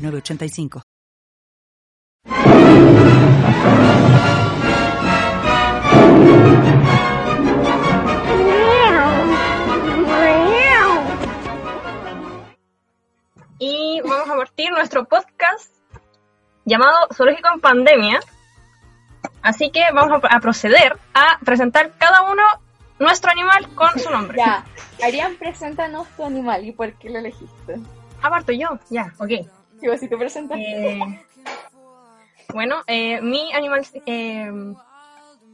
906985. Y vamos a partir nuestro podcast llamado Zoológico en Pandemia. Así que vamos a, a proceder a presentar cada uno nuestro animal con su nombre. Ya, Arián, preséntanos tu animal y por qué lo elegiste. Aparto yo, ya, ok. Presentas. Eh, bueno, eh, mi animal... Eh,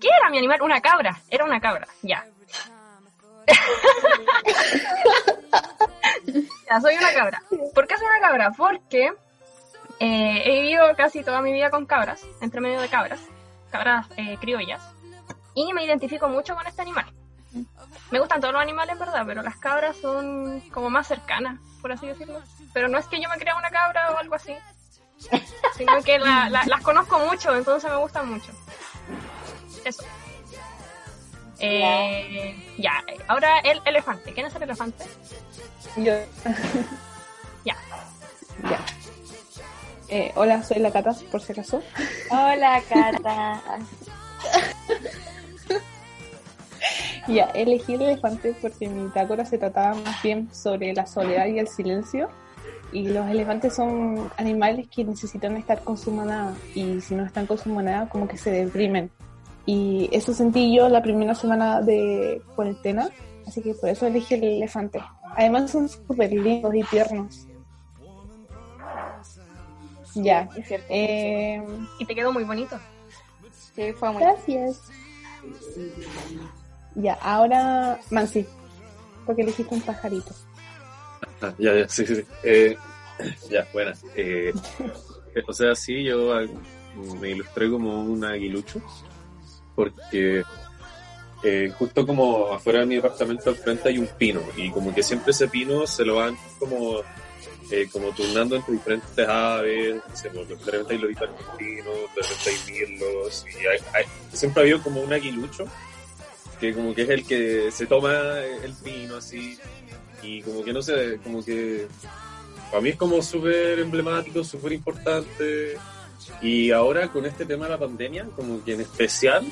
¿Qué era mi animal? Una cabra. Era una cabra, ya. ya, soy una cabra. ¿Por qué soy una cabra? Porque eh, he vivido casi toda mi vida con cabras, entre medio de cabras, cabras eh, criollas, y me identifico mucho con este animal. Me gustan todos los animales, en verdad, pero las cabras son como más cercanas, por así decirlo. Pero no es que yo me crea una cabra o algo así, sino que la- la- las conozco mucho, entonces me gustan mucho. Eso. Eh, ya, ahora el elefante. ¿Quién es el elefante? Yo. Ya. Ya. Eh, hola, soy la Cata, por si acaso. Hola, Cata. Ya, elegí el elefante porque mi bitácora se trataba más bien sobre la soledad y el silencio. Y los elefantes son animales que necesitan estar con su manada. Y si no están con su manada, como que se deprimen. Y eso sentí yo la primera semana de cuarentena. Así que por eso elegí el elefante. Además son súper lindos y tiernos. Ya. Es cierto. Eh, Y te quedó muy bonito. Sí, fue muy. Gracias. Ya, ahora Mansi, porque elegiste un pajarito. Ah, ya, ya, sí, sí. Eh, ya, buena. Eh, o sea, sí, yo me ilustré como un aguilucho, porque eh, justo como afuera de mi departamento al frente hay un pino, y como que siempre ese pino se lo van como, eh, como turnando entre diferentes aves, pues, de repente hay lobitos argentinos, de repente hay mirlos, y hay- hay- siempre ha habido como un aguilucho, que como que es el que se toma el pino así, y como que no sé, como que para mí es como súper emblemático, súper importante. Y ahora con este tema de la pandemia, como que en especial,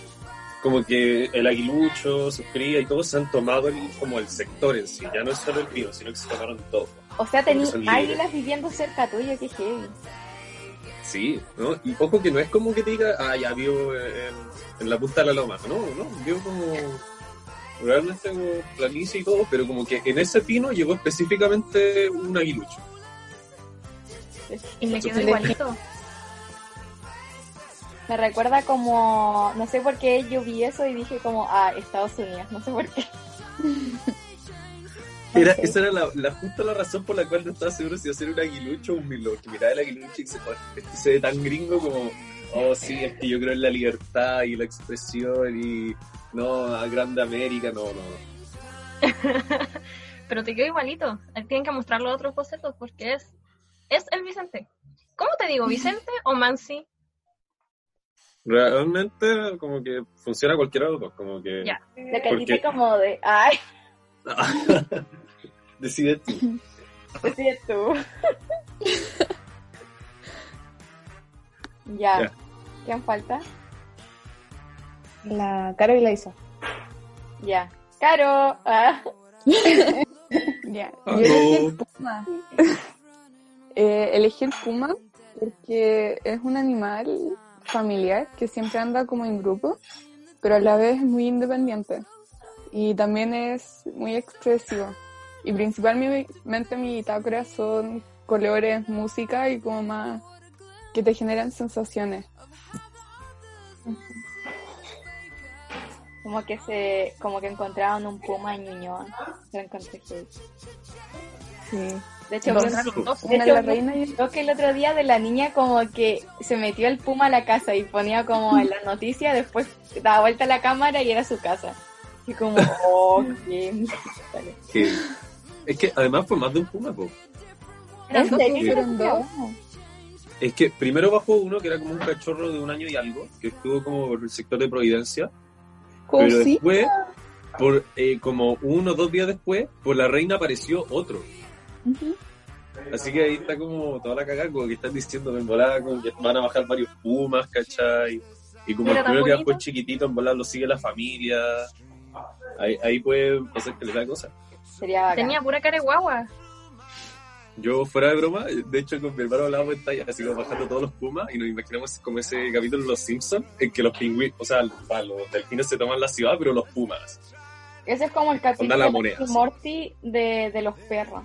como que el aguilucho, sus crías y todos se han tomado el- como el sector en sí. Ya no es solo el pino, sino que se tomaron todo. O sea, tení Son libres. águilas viviendo cerca tuyo, qué heavy. Sí, ¿no? Y ojo que no es como que te diga, ah, ya vio en, en la punta de la loma. No, no, vio como realmente como planicie y todo, pero como que en ese pino llegó específicamente un aguilucho. Y le quedó igualito. Me recuerda como, no sé por qué yo vi eso y dije como, ah, Estados Unidos, no sé por qué. Era. Esa era la, la justa la razón por la cual no estaba seguro si hacer un aguilucho o un milo. Que miraba el aguilucho y se, este se ve tan gringo como, oh sí, es que yo creo en la libertad y la expresión y no, a grande América, no, no. Pero te quedó igualito. Tienen que mostrarlo a otros bocetos porque es, es el Vicente. ¿Cómo te digo, Vicente o Mansi? Realmente como que funciona cualquiera de los dos, como que Ya. Lo que ¿Por qué? dije como de, ay, decide tú. sí, tú. ya. Ya. ¿Quién falta? La Caro y la Isa. Ya. Caro. Ah. Ya, yo Ah, elegí no. el puma. Eh, elegí el puma porque es un animal familiar que siempre anda como en grupo, pero a la vez es muy independiente y también es muy expresivo. Y principalmente mi bitácora son colores, música y como más que te generan sensaciones. Como que se, como que encontraron un puma en Ñuñoa. Lo encontré heavy. Sí. De hecho, Dos. De hecho, la reina y Creo que el otro día de la niña como que se metió el puma a la casa y ponía como en la noticia, después daba vuelta a la cámara y era su casa. Y como, oh, qué vale. Que- es que además fue más de un puma, po. Es que primero bajó uno que era como un cachorro de un año y algo, que estuvo como por el sector de Providencia. Pero Cosita. después, por eh, como uno o dos días después, por la reina apareció otro. Así que ahí está como toda la cagada, como que están diciendo en volada, como que van a bajar varios pumas, ¿cachai? Y como el primero que después chiquitito, en volada lo sigue la familia. Ahí, ahí puede pasar que le da. Sería bacán. Tenía pura cara de guagua. Yo, fuera de broma, de hecho con mi hermano hablábamos en talla, así como bajando todos los pumas, y nos imaginamos como ese capítulo de Los Simpsons, en que los pingüinos, o sea, los delfines se toman la ciudad, pero los pumas. Ese es como el capítulo la moneda. Morty de, de los perros.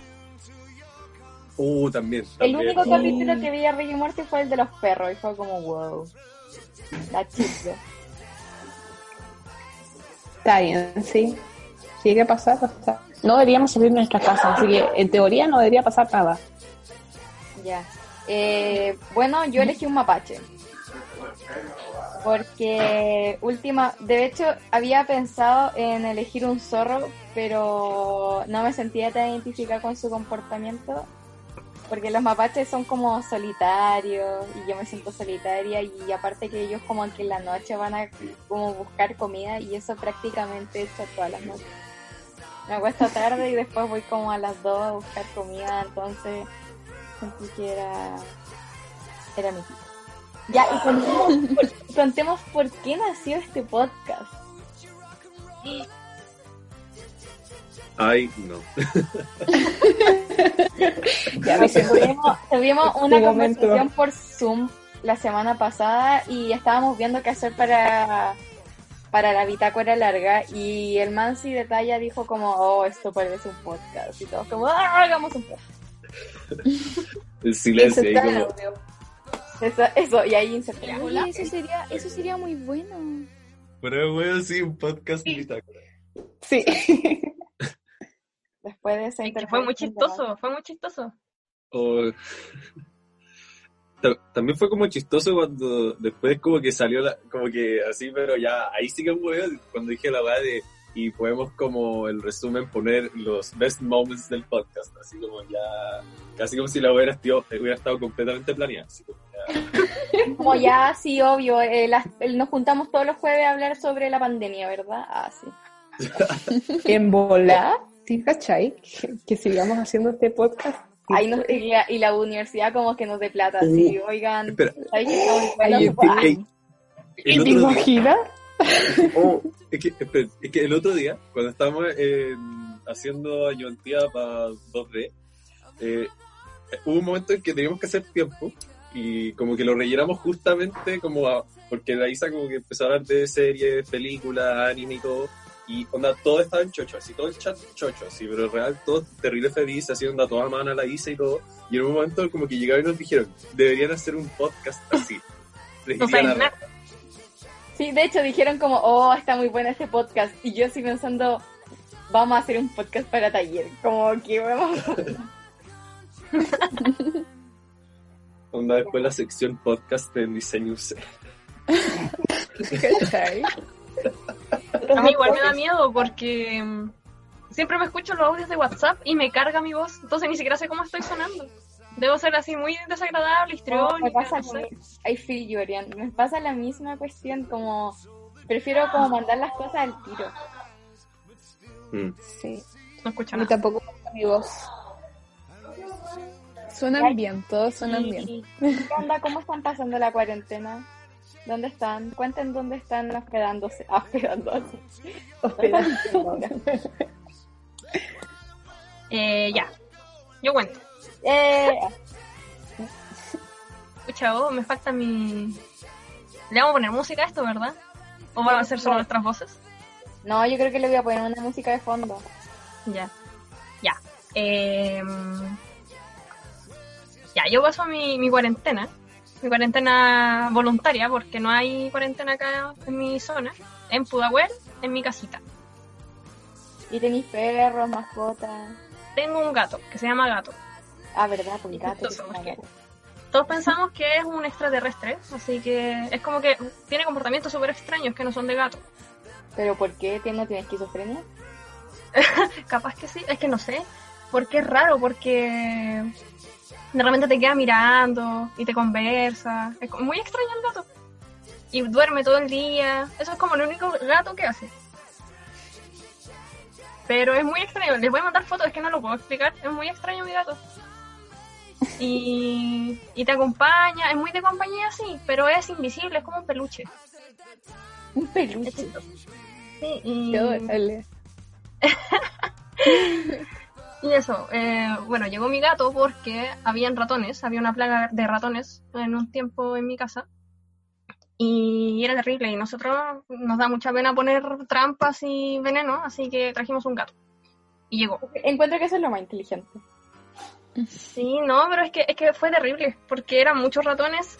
Uh, también. El único capítulo que vi a Rick y Morty fue el de los perros y fue como, wow. La chica. Está bien, sí. Si llega a pasar, pasa. No deberíamos salir de nuestra casa, así que en teoría no debería pasar nada. Ya. Eh, bueno, yo elegí un mapache. Porque última, de hecho había pensado en elegir un zorro, pero no me sentía tan identificada con su comportamiento. Porque los mapaches son como solitarios y yo me siento solitaria y aparte que ellos como que en la noche van a como buscar comida y eso prácticamente he hecho todas las noches. Me acuesto tarde y después voy como a las 2 a buscar comida, entonces sentí que era, era mi tipo. Ya, y contemos por, contemos por qué nació este podcast. Ay, no. Ya ves, tuvimos, tuvimos una Tu momento. conversación por Zoom la semana pasada y estábamos viendo qué hacer para, para la bitácora larga y el Mansi de talla dijo como, oh, esto parece un podcast y todos como, ah, hagamos un podcast. El silencio ahí Eso como... Eso, eso y ahí inserté. Oye, eso sería, eso sería muy bueno. Pero bueno, sí, un podcast bitácora. Sí. Después de esa Es que fue muy chistoso, fue muy chistoso. O- Ta- También fue como chistoso cuando después como que salió la, como que así, pero ya, ahí sí que fue cuando dije la verdad de, y podemos como el resumen poner los best moments del podcast, así como ya, casi como si la hubiera, estado- hubiera estado completamente planeada. así como ya. Como ya, sí, obvio, eh, las- nos juntamos todos los jueves a hablar sobre la pandemia, ¿verdad? Ah, sí. En volar, ¿sí, cachai? Que, que sigamos haciendo este podcast. Ahí nos- y, la, y la universidad como que nos dé plata, sí, oigan. Espera. Ay, puede- Ey, el ¿Te imaginas? Oh, es, que, espera, es que el otro día, cuando estábamos eh, haciendo ayudantía para 2D, eh, hubo un momento en que teníamos que hacer tiempo y como que lo rellenamos justamente como a- porque la Isa como que empezó a hablar de series, películas, anime y todo, y onda, todo estaba en chocho, así todo el chat chocho, así, pero en real todo terrible feliz, así onda toda mano a la Isa y todo, y en un momento como que llegaron y nos dijeron, deberían hacer un podcast así. Les. Sí, de hecho dijeron como, oh, está muy bueno este podcast. Y yo así pensando, vamos a hacer un podcast para taller. Como que vamos. Onda después la sección podcast en diseño UC. ¿Cachai? A mí igual me da miedo porque mm, siempre me escucho los audios de WhatsApp y me carga mi voz, entonces ni siquiera sé cómo estoy sonando. Debo ser así muy desagradable, No, histriónica, me pasa no sé. I feel you, Ariane. Me pasa la misma cuestión, como prefiero como mandar las cosas al tiro. Mm. Sí. No escucho nada. tampoco me gusta mi voz. Suenan bien, todos suenan Y- bien. y- ¿Qué onda? ¿Cómo están pasando la cuarentena? ¿Dónde están? Cuenten dónde están hospedándose. Ah, hospedándose. Hospedándose. Eh, ya, yo cuento. eh, Escucha, oh, me falta mi... Le vamos a poner música a esto, ¿verdad? ¿O van a ser solo nuestras voces? no, yo creo que le voy a poner una música de fondo. Ya. Ya. Eh, ya, yo paso mi, mi cuarentena. Mi cuarentena voluntaria, porque no hay cuarentena acá en mi zona. En Pudahuel, en mi casita. Y tenéis perros, mascotas. Tengo un gato, que se llama Gato. Ah, verdad, pues gato. Todos pensamos que es un extraterrestre, así que es como que tiene comportamientos súper extraños que no son de gato. Pero ¿por qué ¿Tiene- no tiene esquizofrenia? Capaz que sí, es que no sé. Porque es raro, porque de repente te queda mirando y te conversa. Es muy extraño el gato. Y duerme todo el día. Eso es como el único gato que hace. Pero es muy extraño. Les voy a mandar fotos, es que no lo puedo explicar. Es muy extraño mi gato. Y, y te acompaña, es muy de compañía, sí, pero es invisible, es como un peluche. Un peluche. Sí, y... Qué. Y eso, eh, bueno, llegó mi gato porque habían ratones, había una plaga de ratones en un tiempo en mi casa. Y era terrible, y nosotros nos da mucha pena poner trampas y veneno, así que trajimos un gato. Y llegó. Encuentro que eso es lo más inteligente. Sí, no, pero es que, es que fue terrible, porque eran muchos ratones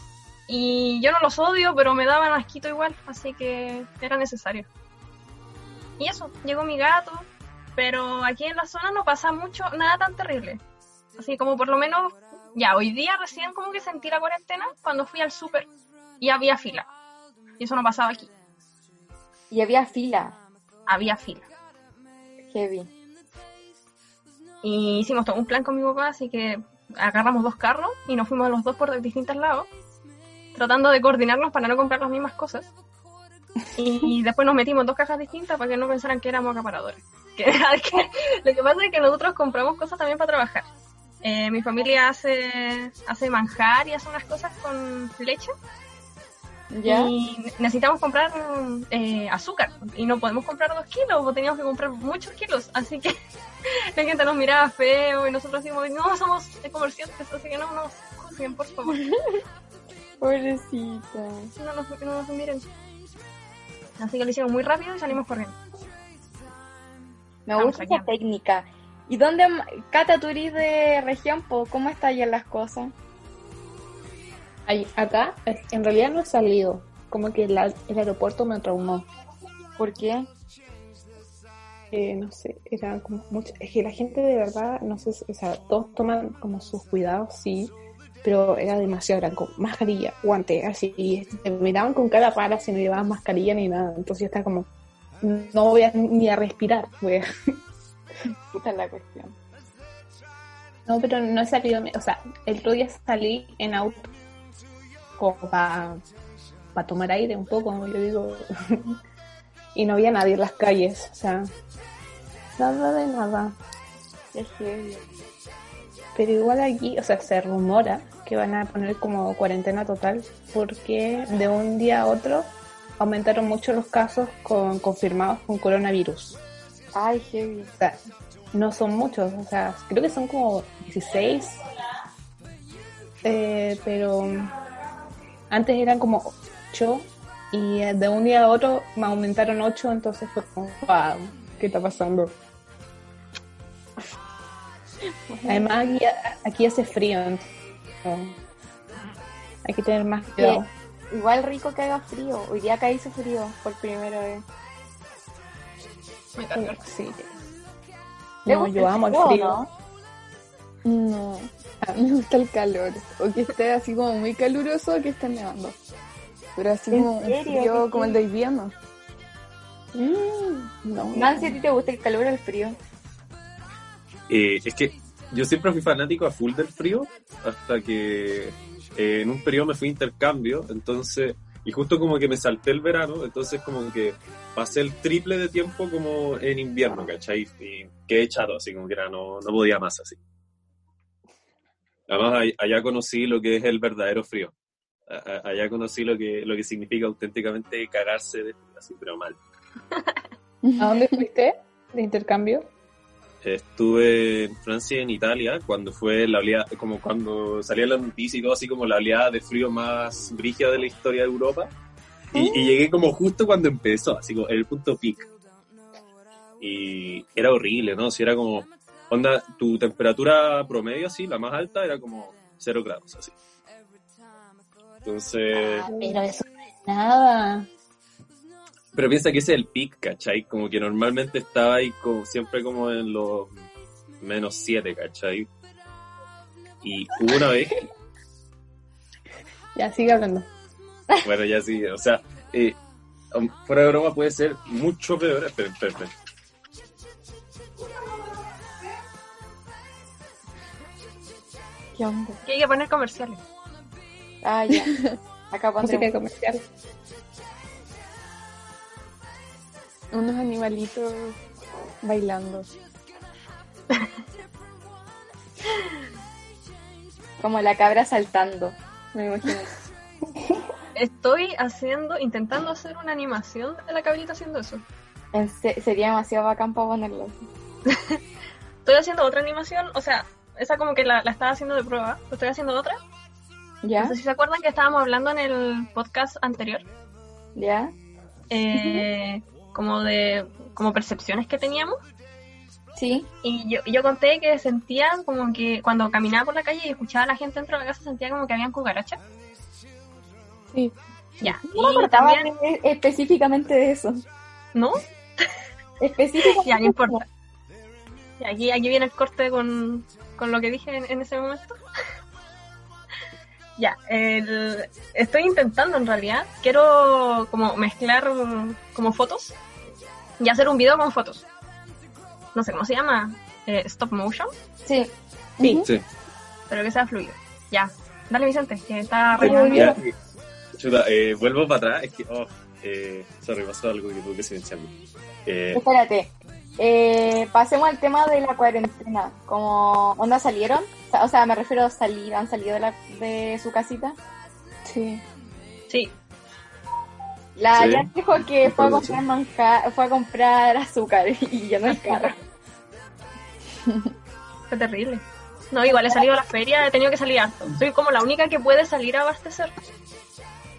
y yo no los odio, pero me daban asquito igual, así que era necesario. Y eso, llegó mi gato, pero aquí en la zona no pasa mucho, nada tan terrible. Así como por lo menos, ya, hoy día recién como que sentí la cuarentena cuando fui al súper y había fila. Y eso no pasaba aquí, Y había fila. había fila. Heavy. Y hicimos todo un plan con mi papá, así que agarramos dos carros y nos fuimos los dos por distintos lados, tratando de coordinarnos para no comprar las mismas cosas. Y después nos metimos en dos cajas distintas para que no pensaran que éramos acaparadores. Que, que- lo que pasa es que nosotros compramos cosas también para trabajar. Eh, mi familia hace, hace manjar y hace unas cosas con leche ¿Ya? y necesitamos comprar eh, azúcar y no podemos comprar dos kilos, teníamos que comprar muchos kilos, así que la gente nos miraba feo y nosotros decimos, no, somos comerciantes, así que no nos juzguen, por favor, Pobrecita. no nos, no nos miren. Así que lo hicimos muy rápido y salimos corriendo. Me Estamos gusta esa técnica. ¿Y dónde, Cata, tú eres de región? ¿cómo está allá las cosas? Ay, acá, eh, en realidad no he salido. Como que la- el aeropuerto me traumó. ¿Por qué? Eh, no sé, era como mucho. Es que la gente de verdad, no sé, o sea, todos toman como sus cuidados, sí, pero era demasiado, eran con mascarilla, guante, así, y te miraban con cara rara si no llevaban mascarilla ni nada. Entonces yo estaba como, no voy a, ni a respirar, voy a- Esa es la cuestión. No, pero no he salido, o sea, el otro día salí en auto como para tomar aire un poco, yo digo, y no había nadie en las calles, o sea, nada de nada. Es heavy. Pero igual aquí, o sea, se rumora que van a poner como cuarentena total porque de un día a otro aumentaron mucho los casos con, confirmados con coronavirus. Ay, heavy. O sea, no son muchos, o sea, creo que son como 16. Eh, pero antes eran como 8 y de un día a otro me aumentaron 8, entonces fue como, wow, ¿qué está pasando? Además aquí, aquí hace frío, entonces, hay que tener más cuidado. Igual rico que haga frío. Hoy día acá hizo frío por primera vez. Sí. ¿Le No, gusta yo amo el frío. no? No, a mí me gusta el calor. O que esté así como muy caluroso o que esté nevando. Pero así ¿En como un frío ¿Qué como el de invierno. Mm, no, Nancy, ¿a ti te gusta el calor o el frío? Eh, es que yo siempre fui fanático a full del frío hasta que eh, en un periodo me fui a intercambio, entonces, y justo como que me salté el verano, entonces como que pasé el triple de tiempo como en invierno, ¿cachai? Y quedé echado, así como que era, no, no podía más así. Además, all- allá conocí lo que es el verdadero frío. Allá conocí lo que, lo que significa auténticamente cagarse de frío, así, pero mal. ¿A dónde fuiste de intercambio? Estuve en Francia y en Italia cuando fue la oleada, como cuando salía la noticia y todo así como la oleada de frío más brígida de la historia de Europa. Y, llegué como justo cuando empezó, así como el punto peak. Y era horrible, ¿no? Si era como, onda, tu temperatura promedio así, la más alta, era como cero grados, así. Entonces, Pero eso no es nada. Pero piensa que ese es el peak, ¿cachai? Como que normalmente estaba ahí como, siempre como en los menos 7, ¿cachai? Y hubo una vez, Ya, sigue hablando. bueno, ya sí, o sea, eh, um, fuera de broma puede ser mucho peor. Espera, espera, espera. ¿Qué onda? Que hay que poner comerciales. Ah, ya. Acá Música pondremos. comercial. Unos animalitos bailando. Como la cabra saltando. Me imagino. Estoy haciendo, intentando hacer una animación de la cabrita haciendo eso. Se- sería demasiado bacán para ponerlo. Estoy haciendo otra animación, o sea, esa como que la, la estaba haciendo de prueba, pero estoy haciendo otra. ¿Ya? No sé si se acuerdan que estábamos hablando en el podcast anterior, ¿Ya? eh, como de como percepciones que teníamos. Sí. Y yo, yo conté que sentía como que cuando caminaba por la calle y escuchaba a la gente dentro de la casa, sentía como que habían cucarachas. Sí. Ya. No me acordaba también, específicamente de eso. ¿no? Específicamente. Ya, no importa. Y aquí, aquí viene el corte con, con lo que dije en, en ese momento. ya, el- estoy intentando en realidad. Quiero como mezclar como fotos y hacer un video con fotos. No sé cómo se llama. Eh, stop motion, Sí. Sí. Sí. pero que sea fluido. Ya. Dale, Vicente, que está eh, chuta, eh, vuelvo para atrás. Es que, oh, eh, sorry, pasó algo que tuve que silenciarme. Eh, Espérate. Eh, pasemos al tema de la cuarentena. Como, ¿onda salieron? O sea, me refiero a salir, han salido de, la, de su casita. Sí. Sí, La Sí. ya dijo que fue a comprar manjar, fue a comprar azúcar y ya no el carro. fue terrible. No, igual he salido a la feria, he tenido que salir harto. Soy como la única que puede salir a abastecer.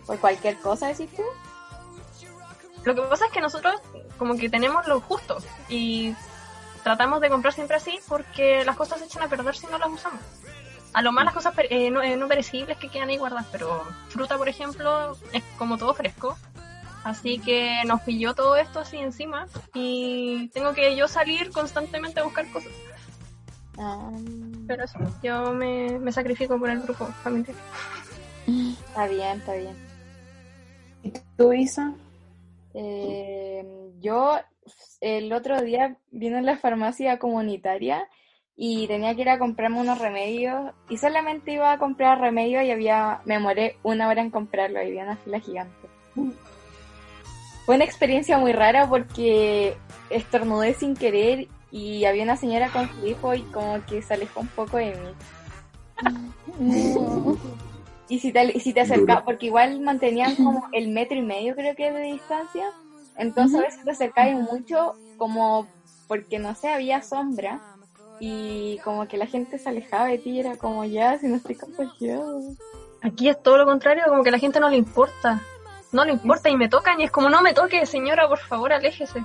Por cualquier cosa, decís tú. Lo que pasa es que nosotros como que tenemos lo justo y tratamos de comprar siempre así porque las cosas se echan a perder si no las usamos. A lo más las cosas eh, no, eh, no perecibles que quedan ahí guardadas, pero fruta, por ejemplo, es como todo fresco. Así que nos pilló todo esto así encima y tengo que yo salir constantemente a buscar cosas. Ah, Pero eso, yo me, me sacrifico por el grupo familiar. está bien, está bien. ¿Y tú, Isa? Eh, yo el otro día vine a la farmacia comunitaria y tenía que ir a comprarme unos remedios y solamente iba a comprar remedios y había me demoré una hora en comprarlo y había una fila gigante. Fue una experiencia muy rara porque estornudé sin querer y había una señora con su hijo y como que se alejó un poco de mí. Y si te, si te acercabas, porque igual mantenían como el metro y medio creo que de distancia, entonces a veces te acercabas mucho como porque no sé, había sombra y como que la gente se alejaba de ti y era como ya, si no estoy contagiado. Aquí es todo lo contrario, como que a la gente no le importa. No le importa y me tocan y es como, no me toque, señora, por favor, aléjese.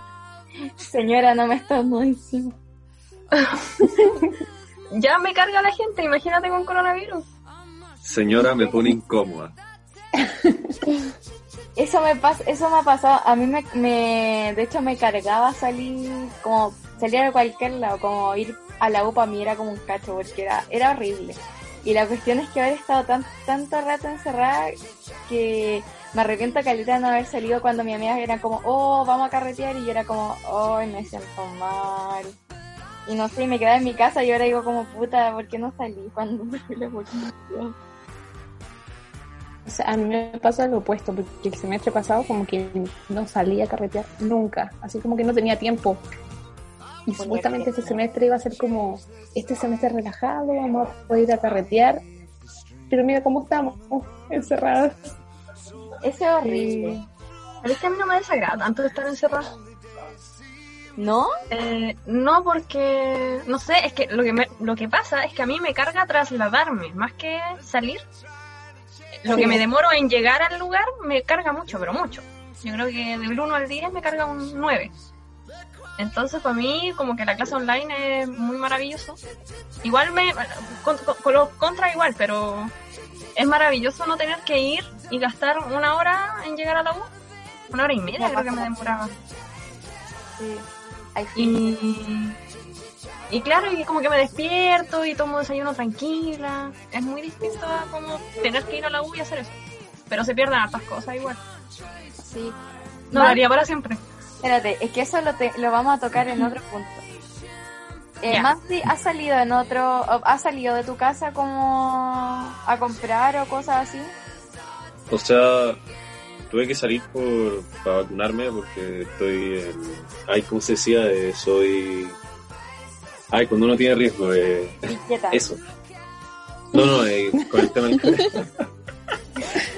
Señora, no me estás dando encima. Ya me carga la gente, imagínate con coronavirus. señora, me pone incómoda. Eso me pasa, eso me ha pasado, a mí me, me, de hecho me cargaba salir, como salir a cualquier lado, como ir a la U para mí era como un cacho, porque era, era horrible. Y la cuestión es que haber estado tan, tanto rato encerrada que me arrepiento caleta de no haber salido cuando mi amiga era como, oh, vamos a carretear, y yo era como, oh, me siento mal. Y no sé, me quedaba en mi casa y ahora digo como, puta, ¿por qué no salí cuando me fui la oportunidad? O sea, a mí me pasa lo opuesto, porque el semestre pasado como que no salía a carretear nunca, así como que no tenía tiempo. Y supuestamente este semestre iba a ser como, este semestre relajado, vamos a poder ir a carretear. Pero mira cómo estamos, encerrados. Eso es horrible. Pero es que a mí no me desagrada tanto estar encerrada. ¿No? Eh, no porque, no sé, es que lo que, me- lo que pasa es que a mí me carga trasladarme, más que salir. Lo Sí. que me demoro en llegar al lugar me carga mucho, pero mucho. Yo creo que del 1 al 10 me carga un 9. Entonces, para mí, como que la clase online es muy maravilloso. Igual me. Con, con- los contra igual, pero es maravilloso no tener que ir y gastar una hora en llegar a la U. Una hora y media Me creo que me demoraba. Sí. Y, Y claro, y como que me despierto y tomo desayuno tranquila. Es muy distinto a como tener que ir a la U y hacer eso. Pero se pierden hartas cosas igual. Sí. No haría para siempre. Espérate, es que eso lo, te- lo vamos a tocar en otro punto. Eh, Ya. Mansi, ¿has salido en otro, o has salido de tu casa como a comprar o cosas así? O sea, tuve que salir por, para vacunarme porque estoy en... Ay, ¿cómo se decía? Eh, soy... Ay, cuando uno tiene riesgo, eh, eso. No, no, eh, con el tema del coronavirus.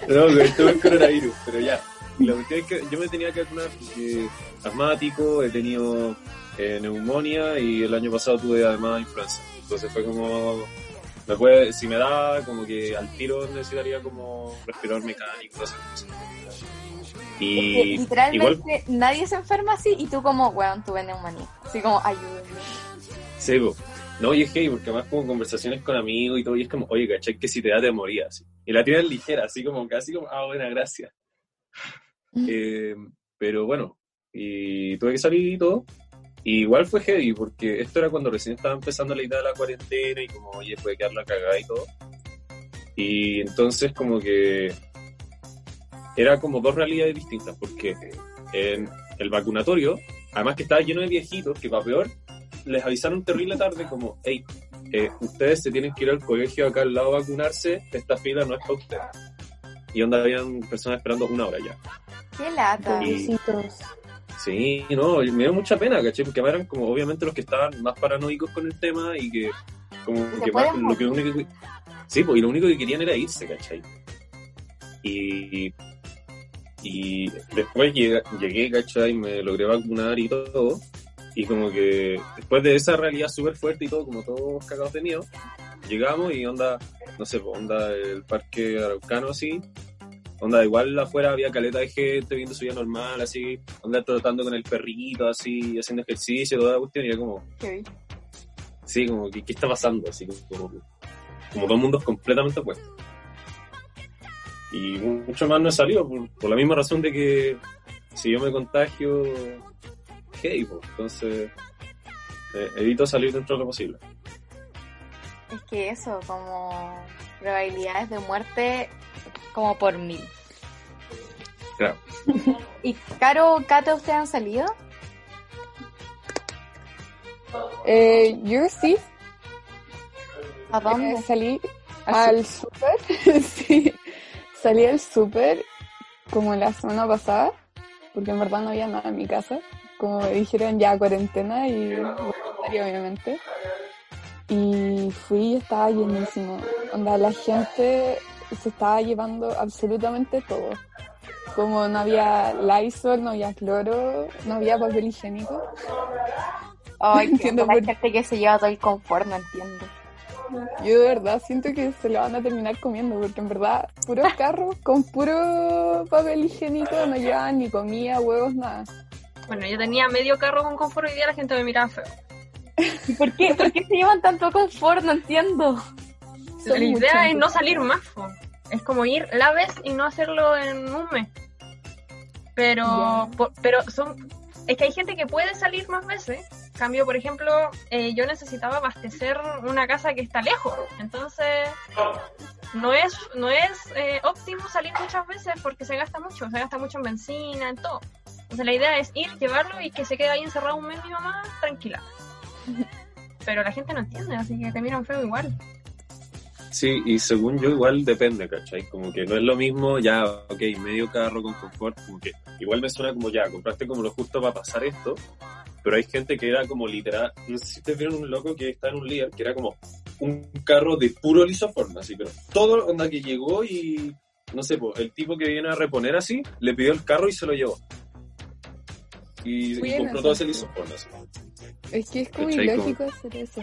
No, con el tema del coronavirus, pero ya. Y la cuestión es que yo me tenía que vacunar porque asmático, he tenido eh, neumonía y el año pasado tuve además influenza. Entonces fue como... Me puede, si me da, como que al tiro necesitaría como respirador mecánico, cosas así. Es que Y literalmente igual, nadie se enferma así y tú como, weón, tuve neumonía. Así como, ayúdenme. sí, po. no, y es que, porque además como conversaciones con amigos y todo, y es como, oye, ¿cachai? Que si te da te morías. Y la tienen ligera, así como, casi como, ah, buena, gracias. Eh, pero bueno, y tuve que salir y todo. Igual fue heavy, porque esto era cuando recién estaba empezando la idea de la cuarentena y como, oye, puede quedar la cagada y todo. Y entonces como que era como dos realidades distintas, porque en el vacunatorio, además que estaba lleno de viejitos, que para peor, les avisaron terrible tarde como, hey, eh, ustedes se tienen que ir al colegio acá al lado a vacunarse, esta fila no es para ustedes. Y onda habían personas esperando una hora ya. Qué lata. Y-. Sí, no, y me dio mucha pena, ¿cachai? Porque eran como obviamente los que estaban más paranoicos con el tema y que como que más, lo que único que, sí, pues, y lo único que querían era irse, ¿cachai? Y, y después llegué, llegué, ¿cachai? Me logré vacunar y todo. Y como que después de esa realidad súper fuerte y todo, como todos cagados de miedo, llegamos y onda, no sé, pues, onda el parque araucano así, onda igual afuera había caleta de gente viendo su vida normal, así, onda trotando con el perrito, así, haciendo ejercicio, toda la cuestión, y era como, Qué sí, como, ¿qué, qué está pasando? Así como, como dos mundos completamente opuestos. Y mucho más no he salido, por, por la misma razón de que si yo me contagio, hey, pues, entonces eh, evito salir dentro de lo posible. Es que eso, como probabilidades de muerte como por mil. Claro. ¿Y Caro, Cata, ustedes han salido? Eh, yo sí, ¿A dónde? eh, salí ¿Al al súper. sí, salí al súper como la semana pasada, porque en verdad no había nada en mi casa. Como me dijeron ya cuarentena y voluntario, obviamente. Y fui y estaba llenísimo. Onda, la gente se estaba llevando absolutamente todo. Como no había Lysol, no había cloro, no había papel higiénico. Ay, Entiendo la por- gente que se lleva todo el confort, no entiendo. Yo de verdad siento que se lo van a terminar comiendo, porque en verdad, puros carros con puro papel higiénico no llevaban ni comida, huevos, nada. Bueno, yo tenía medio carro con confort y hoy día la gente me miraba feo. ¿Y por qué, por qué se llevan tanto confort? No entiendo. Son la idea es no salir más. po. Es como ir la vez y no hacerlo en un mes. Pero, Ya. po- pero son, es que hay gente que puede salir más veces. Cambio, por ejemplo, eh, yo necesitaba abastecer una casa que está lejos. Entonces, no es, no es eh, óptimo salir muchas veces porque se gasta mucho. Se gasta mucho en benzina, en todo. Entonces, la idea es ir, llevarlo y que se quede ahí encerrado un mes mi mamá tranquila. Pero la gente no entiende, así que te miran feo igual. Sí, y según yo igual depende, ¿cachai? Como que no es lo mismo, ya, ok, medio carro con confort, como que igual me suena como ya, compraste como lo justo para pasar esto, pero hay gente que era como literal, no sé si ustedes vieron un loco que está en un líder, que era como un carro de puro lisoforma, así, pero todo onda que llegó y, no sé, pues, el tipo que viene a reponer así, le pidió el carro y se lo llevó. Y, y compró todo ese así. Es que es como ¿Cachai? ilógico hacer eso.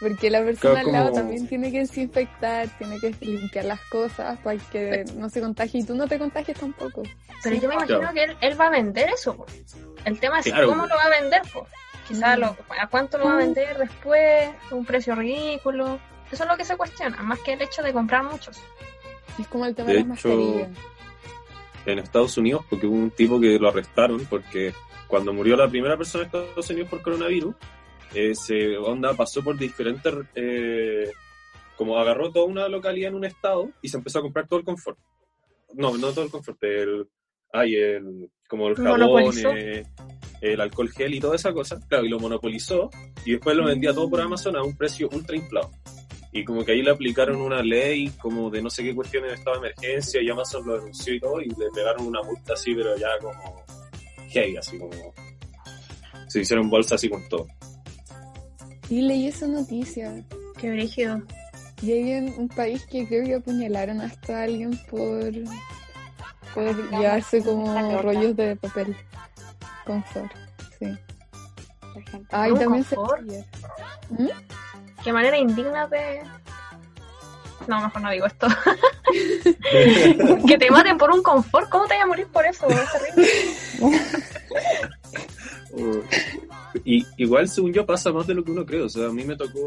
Porque la persona Claro, al lado como- también tiene que desinfectar, tiene que limpiar las cosas para que no se contagie y tú no te contagies tampoco. Pero yo me imagino Claro. que él, él va a vender eso. po. El tema es Claro. cómo lo va a vender. po. Quizás Mm. lo, a cuánto lo va a vender después, un precio ridículo. Eso es lo que se cuestiona, más que el hecho de comprar muchos. Es como el tema de, De las hecho, mascarillas. en Estados Unidos porque hubo un tipo que lo arrestaron porque cuando murió la primera persona en Estados Unidos por coronavirus, eh, se onda pasó por diferentes eh, como agarró toda una localidad en un estado y se empezó a comprar todo el confort. No no todo el confort el hay el como el jabón eh, el alcohol gel y toda esa cosa. Claro y lo monopolizó y después lo vendía todo por Amazon a un precio ultra inflado. Y como que ahí le aplicaron una ley como de no sé qué cuestiones de estado de emergencia y Amazon lo denunció y todo y le pegaron una multa así pero ya como heavy así como se hicieron bolsa así con todo Y leí esa noticia. Qué brígido. Y hay en un país que creo que apuñalaron hasta a alguien por, por llevarse como rollos de papel. Confort. Sí. La gente. Ay, ¿Un también se? ¿Mm? Qué manera indigna de. No, mejor no digo esto. que te maten por un confort. ¿Cómo te vas a morir por eso? Es terrible. Uh, Y igual, según yo, pasa más de lo que uno cree. O sea, a mí me tocó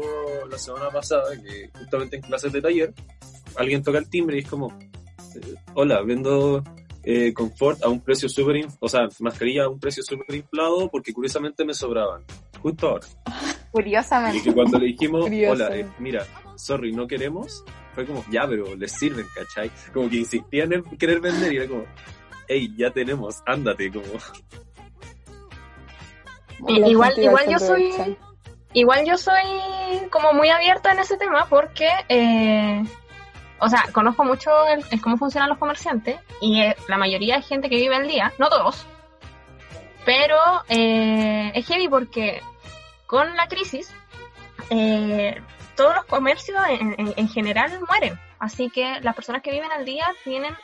la semana pasada que justamente en clases de taller alguien toca el timbre y es como, eh, hola, vendo eh, confort a un precio súper, o sea, mascarilla a un precio súper inflado porque curiosamente me sobraban. Justo ahora. Y Curiosamente. que cuando le dijimos, hola, eh, mira, sorry, no queremos, fue como, ya, pero les sirven, ¿cachai? Como que insistían en querer vender y era como, hey, ya tenemos, ándate, como... Igual, igual yo soy. Igual yo soy como muy abierta en ese tema porque, eh, o sea, conozco mucho el, el cómo funcionan los comerciantes y eh, la mayoría de gente que vive al día, no todos, pero eh, es heavy porque con la crisis eh, todos los comercios en, en- en general mueren, así que las personas que viven al día tienen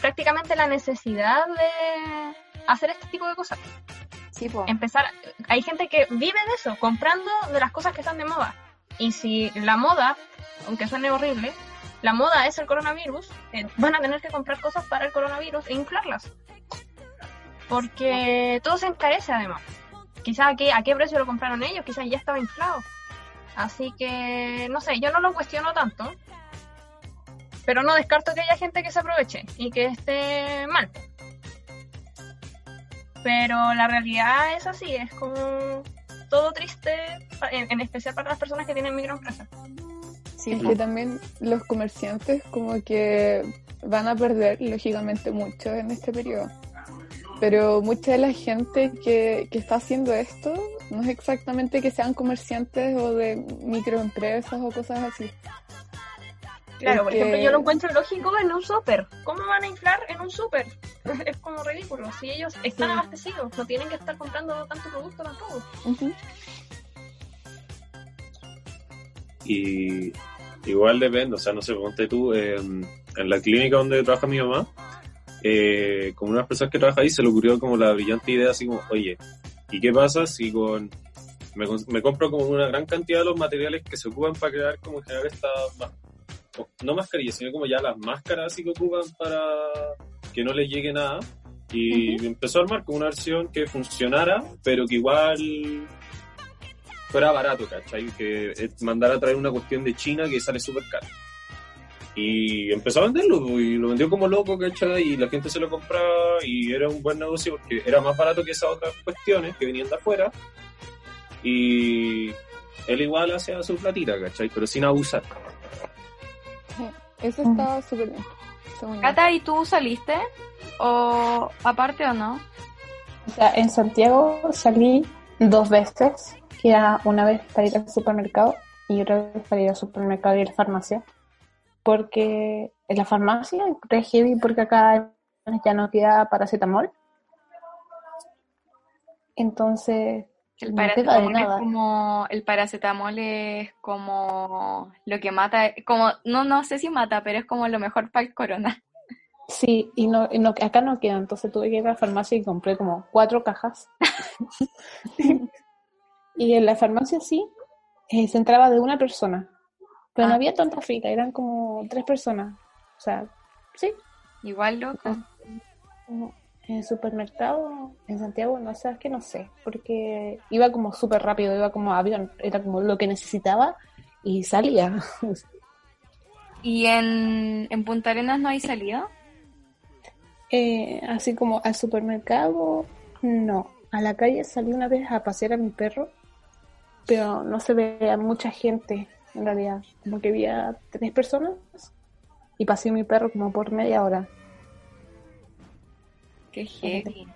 prácticamente la necesidad de hacer este tipo de cosas Sí, empezar, hay gente que vive de eso, comprando de las cosas que están de moda. Y si la moda, aunque suene horrible, la moda es el coronavirus, eh, van a tener que comprar cosas para el coronavirus e inflarlas. Porque todo se encarece además. Quizás a qué, a qué precio lo compraron ellos, quizás ya estaba inflado. Así que, no sé, yo no lo cuestiono tanto. Pero no descarto que haya gente que se aproveche y que esté mal. Pero la realidad es así, es como todo triste, en, especial para las personas que tienen microempresas. Sí, que también los comerciantes como que van a perder lógicamente mucho en este periodo. Pero mucha de la gente que, que está haciendo esto no es exactamente que sean comerciantes o de microempresas o cosas así. Claro, por ejemplo, yo lo encuentro lógico en un súper. ¿Cómo van a inflar en un súper? Es como ridículo. Si ellos están Sí. abastecidos, no tienen que estar comprando tanto producto tampoco. Y igual depende, o sea, no sé, ponte tú, eh, en la clínica donde trabaja mi mamá, eh, como unas personas que trabajan ahí se le ocurrió como la brillante idea así como, oye, ¿y qué pasa si con... Me, compro como una gran cantidad de los materiales que se ocupan para crear como generar estas, ma- o- no mascarillas, sino como ya las máscaras así que ocupan para que no les llegue nada. Y empezó a armar como una versión que funcionara, pero que igual fuera barato, ¿cachai? Que eh, mandara a traer una cuestión de China que sale súper caro. Y empezó a venderlo, pues, y lo vendió como loco, ¿cachai? Y la gente se lo compraba y era un buen negocio porque era más barato que esas otras cuestiones que venían de afuera. Y él igual hacía su platita, ¿cachai? Pero sin abusar. Eso está súper bien. Cata, ¿y tú saliste? ¿O aparte o no? O sea, en Santiago salí dos veces, que era una vez para ir al supermercado y otra vez para ir al supermercado y a la farmacia. Porque en la farmacia es heavy porque acá ya no queda paracetamol. Entonces, El no paracetamol es nada. como el paracetamol es como lo que mata, como no no sé si mata, pero es como lo mejor para el corona. Sí, y no, y no- acá no queda, entonces tuve que ir a la farmacia y compré como cuatro cajas. y en la farmacia sí, eh, se entraba de una persona, pero no Ah. había tanta fila, eran como tres personas. O sea, sí, Igual loco. en el supermercado en Santiago, no sé, es que no sé, porque iba como súper rápido, iba como avión, era como lo que necesitaba y salía. ¿Y en, en Punta Arenas no hay salida? Eh, así como al supermercado, no. A la calle salí una vez a pasear a mi perro pero no se veía mucha gente en realidad. Como que había tres personas y pasé mi perro como por media hora. Qué heavy.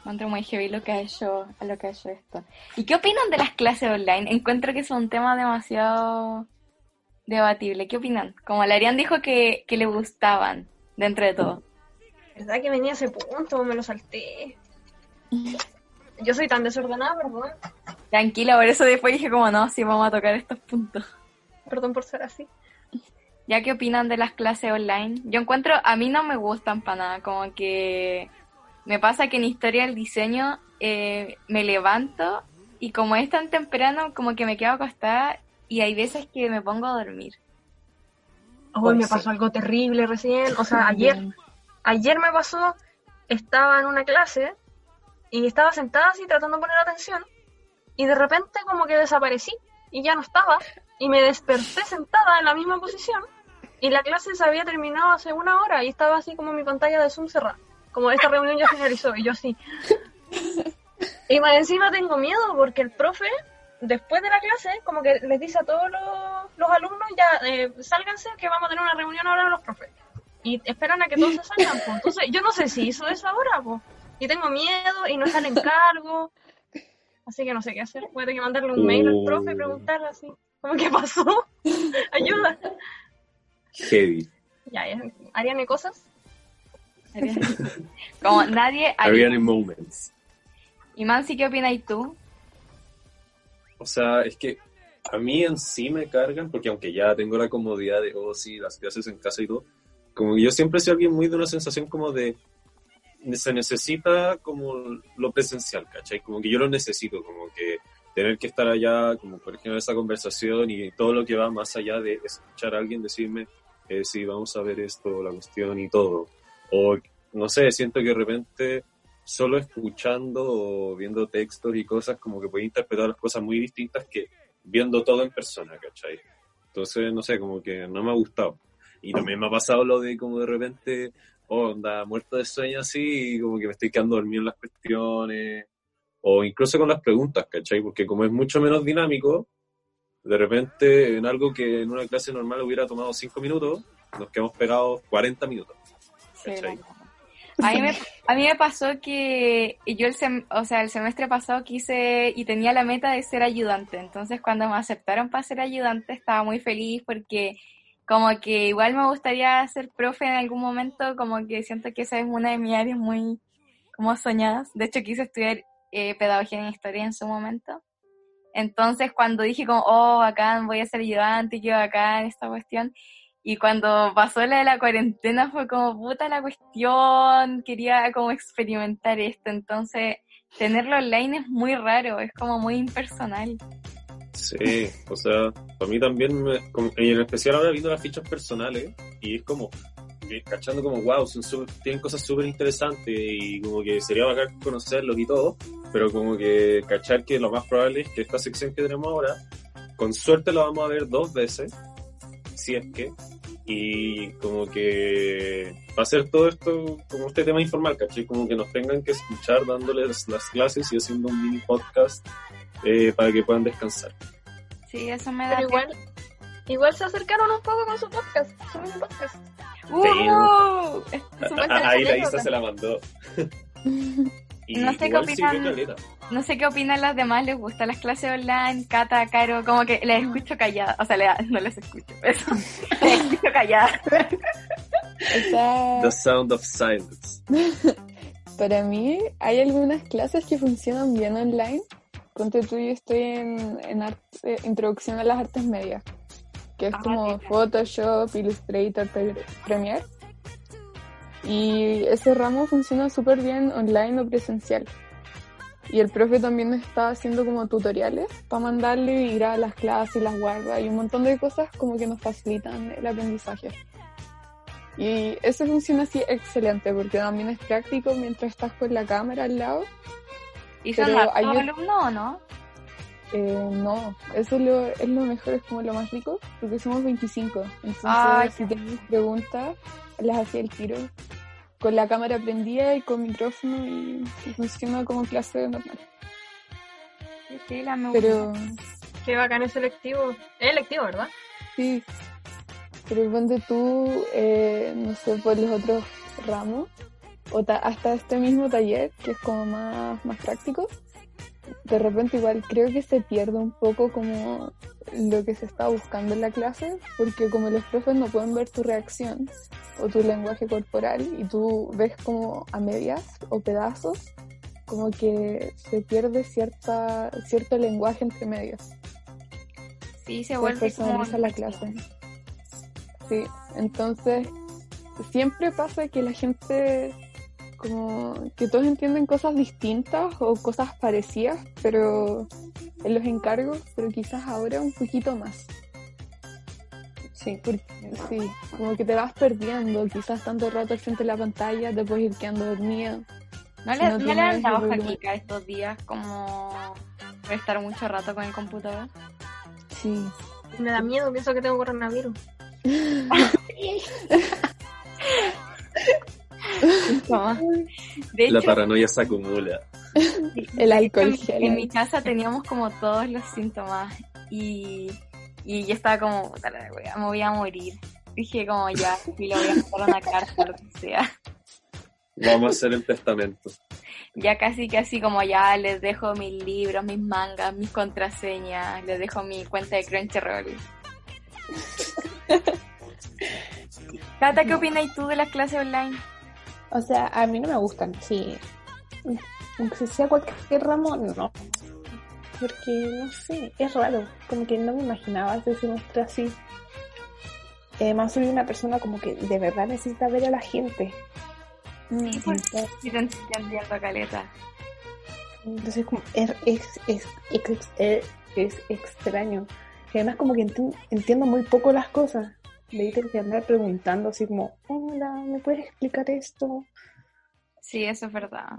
Encuentro muy heavy lo que ha hecho, a lo que ha hecho esto. ¿Y qué opinan de las clases online? Encuentro que es un tema demasiado debatible. ¿Qué opinan? Como Larian dijo que, que le gustaban, dentro de todo. ¿Verdad que venía ese punto? Me lo salté. Yo soy tan desordenada, perdón. Tranquila, por eso después dije como no, sí vamos a tocar estos puntos. Perdón por ser así. ¿Ya qué opinan de las clases online? Yo encuentro, a mí no me gustan para nada, como que me pasa que en historia del diseño eh, me levanto y como es tan temprano, como que me quedo acostada y hay veces que me pongo a dormir. Hoy me pasó algo terrible recién. O sea, ayer, ayer me pasó, estaba en una clase y estaba sentada así tratando de poner atención y de repente como que desaparecí y ya no estaba y me desperté sentada en la misma posición y la clase se había terminado hace una hora y estaba así como mi pantalla de Zoom cerrada. Como esta reunión ya finalizó y yo así. Y más encima tengo miedo porque el profe, después de la clase, como que les dice a todos los, los alumnos, ya, eh, sálganse que vamos a tener una reunión ahora los profes. Y esperan a que todos se salgan. pues. Entonces, yo no sé si hizo eso ahora, pues. Y tengo miedo y no está el encargo. Así que no sé qué hacer. Voy a tener que mandarle un mail al profe y preguntarle así. ¿Cómo que pasó? Ayuda. Heavy. Ya. Ariane cosas. Como nadie. Ariane moments. Y Mansi, ¿qué opinas tú? O sea, es que a mí en sí me cargan, porque aunque ya tengo la comodidad de, oh, sí, las clases en casa y todo, como que yo siempre soy alguien muy de una sensación como de, se necesita como lo presencial, ¿cachai? Como que yo lo necesito, como que tener que estar allá, como por ejemplo esa conversación y todo lo que va más allá de escuchar a alguien decirme, eh, sí, vamos a ver esto, la cuestión y todo. O, no sé, siento que de repente solo escuchando o viendo textos y cosas, como que puede interpretar las cosas muy distintas que viendo todo en persona, ¿cachai? Entonces, no sé, como que no me ha gustado. Y también me ha pasado lo de como de repente, anda muerto de sueño así, y como que me estoy quedando dormido en las cuestiones, o incluso con las preguntas, ¿cachai? Porque como es mucho menos dinámico, de repente en algo que en una clase normal hubiera tomado 5 minutos, nos quedamos pegados 40 minutos. ¿cachai? A mí, me, a mí me pasó que yo el, sem- o sea, el semestre pasado quise y tenía la meta de ser ayudante. Entonces cuando me aceptaron para ser ayudante estaba muy feliz porque como que igual me gustaría ser profe en algún momento, como que siento que esa es una de mis áreas muy como soñadas. De hecho quise estudiar eh, pedagogía en historia en su momento. Entonces cuando dije como, oh, bacán, voy a ser ayudante, qué bacán esta cuestión. Y cuando pasó la de la cuarentena fue como, puta la cuestión, quería como experimentar esto. Entonces, tenerlo online es muy raro, es como muy impersonal. Sí, o sea, para mí también, me- y en especial ahora viendo las fichas personales, y es como, cachando como, wow, son súper- tienen cosas súper interesantes y como que sería bacán conocerlos y todo, pero como que cachar que lo más probable es que esta sección que tenemos ahora, con suerte la vamos a ver dos veces, si es que, y como que va a ser todo esto como este tema informal, ¿cachai? Como que nos tengan que escuchar dándoles las clases y haciendo un mini podcast eh, para que puedan descansar. Sí, eso me da... Pero igual, igual se acercaron un poco con su podcast. Su podcast. ¡Uh! Es- supuesta ah, Ahí la. Isa se la mandó. Y No sé qué igual sirvió opinan. No sé qué opinan las demás, les gustan las clases online, Cata, Caro, como que les escucho callada, o sea, le- no les escucho, pero les escucho callada. The sound of silence. Para mí hay algunas clases que funcionan bien online. Ponte tú, yo estoy en, en arte- Introducción a las Artes Medias, que es Ah, como mira. Photoshop, Illustrator, Pre- Premiere. Y ese ramo funciona súper bien online o presencial. Y el profe también está haciendo como tutoriales para mandarle y graba las clases y las guarda y un montón de cosas como que nos facilitan el aprendizaje. Y eso funciona así excelente porque también es práctico mientras estás con la cámara al lado. ¿Y son un- alumnos o no? Eh, no, eso es lo, es lo mejor, es como lo más rico, porque somos 25. Entonces, Ay, si tenéis preguntas, las hacía el tiro. Con la cámara prendida y con micrófono y, y funciona como clase normal. sí, la me gusta. Pero Qué bacán es selectivo. Es electivo, ¿verdad? sí, pero ponte tú, eh, no sé, por los otros ramos, o ta- hasta este mismo taller, que es como más, más práctico, de repente igual creo que se pierde un poco como lo que se está buscando en la clase, porque como los profes no pueden ver tu reacción o tu lenguaje corporal y tú ves como a medias o pedazos, como que se pierde cierta, cierto lenguaje entre medios Sí, se se vuelve como... personaliza la clase. Sí, entonces siempre pasa que la gente, como que todos entienden cosas distintas o cosas parecidas, pero en los encargos, pero quizás ahora un poquito más. Sí. Porque, sí, como que te vas perdiendo, quizás tanto rato al frente de la pantalla, te puedes ir quedando dormida. ¿No le, no no le han dado jaquica estos días como estar mucho rato con el computador? Sí. Me da miedo, pienso que tengo coronavirus. De La hecho, paranoia se acumula. El alcohol en, gel. en mi casa teníamos como todos los síntomas y, y yo estaba como, "Puta la wea, me voy a morir. Dije como ya, y lo voy a meter en una carta, lo que sea. Vamos a hacer el testamento. Ya casi, casi como ya les dejo mis libros, mis mangas, mis contraseñas, les dejo mi cuenta de Crunchyroll. Cata, ¿qué opinas tú de las clases online? O sea, a mí no me gustan, sí. Aunque sea cualquier ramo, no. Porque, no sé, es raro. Como que no me imaginaba ese semestre así. Además, soy una persona como que de verdad necesita ver a la gente. Sí, pues, sí te entiendo, Caleta. entonces como, es, es, es, es, es- extraño. Y además como que enti- entiendo muy poco las cosas. Le tengo que andar preguntando así como, hola, ¿me puedes explicar esto? Sí, eso es verdad.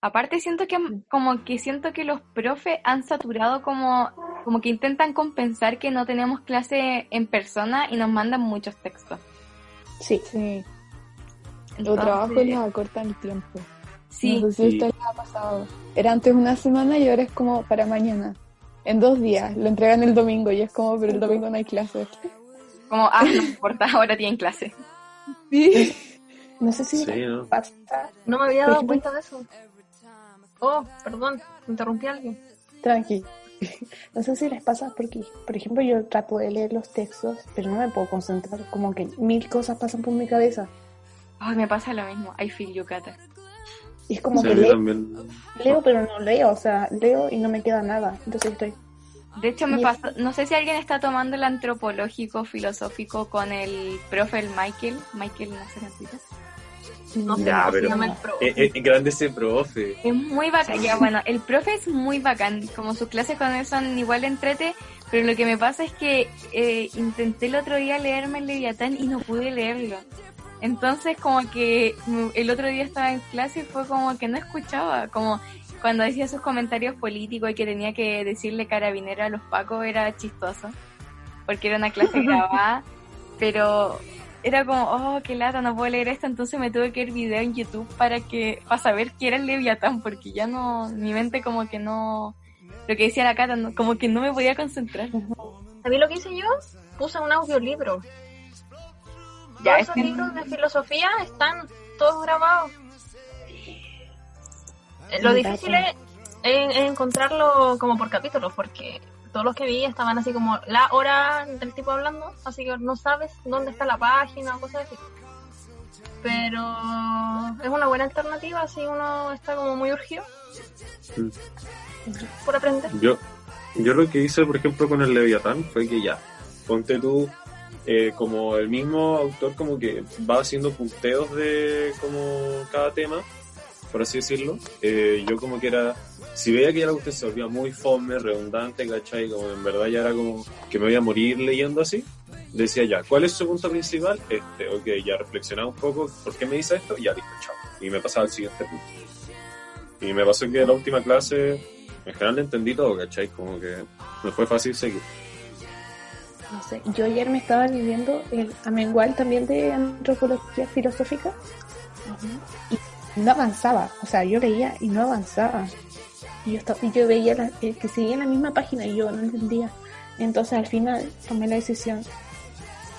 Aparte siento que como que siento que los profes han saturado como como que intentan compensar que no tenemos clase en persona y nos mandan muchos textos. Sí. Sí. Los trabajos les acortan el tiempo. Sí, No sé si Sí. esto les ha pasado. Era antes una semana y ahora es como para mañana. En dos días. Lo entregan el domingo y es como, pero el domingo no hay clases. Como ah, no importa, ahora tienen clase. Sí. No sé si Sí, ¿no? pasa No me había dado ejemplo- cuenta de eso. Oh, perdón, interrumpí a alguien. Tranqui. No sé si les pasa porque, por ejemplo, yo trato de leer los textos, pero no me puedo concentrar. Como que mil cosas pasan por mi cabeza. Ay, me pasa lo mismo. I feel you, Cata. Y es como que leo, también. leo, pero no leo. O sea, leo y no me queda nada. Entonces estoy. De hecho, me pasó, no sé si alguien está tomando el antropológico filosófico con el profe el Michael. Michael, no sé qué No sé Ya, se pero- llama el pro. Eh, eh, grande ese profe. Es muy bacán. Ya, bueno, el profe es muy bacán. Como sus clases con él son igual de entrete. Pero lo que me pasa es que eh, intenté el otro día leerme el Leviatán y no pude leerlo. Entonces, como que mm, el otro día estaba en clase y fue como que no escuchaba. Como cuando decía sus comentarios políticos y que tenía que decirle carabinero a los pacos, era chistoso. Porque era una clase grabada. Pero era como, oh, qué lata, no puedo leer esto, entonces me tuve que ver video en YouTube para que, para saber qué era el Leviatán, porque ya no, mi mente como que no, lo que decía la Cata, no- como que no me podía concentrar. Mí lo que hice yo, puse un audiolibro. Ya, Todos esos que- libros de filosofía están todos grabados. Lo difícil es encontrarlo como por capítulos, porque todos los que vi estaban así como la hora del tipo hablando, así que no sabes dónde está la página o cosas así. Pero es una buena alternativa si uno está como muy urgido Mm. por aprender. Yo, yo lo que hice, por ejemplo, con el Leviatán fue que ya, ponte tú, eh, como el mismo autor como que va haciendo punteos de como cada tema, por así decirlo. Eh, yo como que era, si veía que ya la cuestión se volvía muy fome, redundante, ¿cachai? Como en verdad ya era como que me voy a morir leyendo así. Decía ya, ¿cuál es su punto principal? Este, ok, ya reflexionaba un poco, ¿por qué me dice esto? Y ya listo, chao. Y me pasaba al siguiente punto. Y me pasó que la última clase, en general le entendí todo, ¿cachai? Como que me fue fácil seguir. No sé. Yo ayer me estaba leyendo el amengual también de antropología filosófica. Y no avanzaba. O sea, yo leía y no avanzaba. Y yo, estaba- y yo veía la- eh, que seguían la misma página y yo no entendía. Entonces al final tomé la decisión.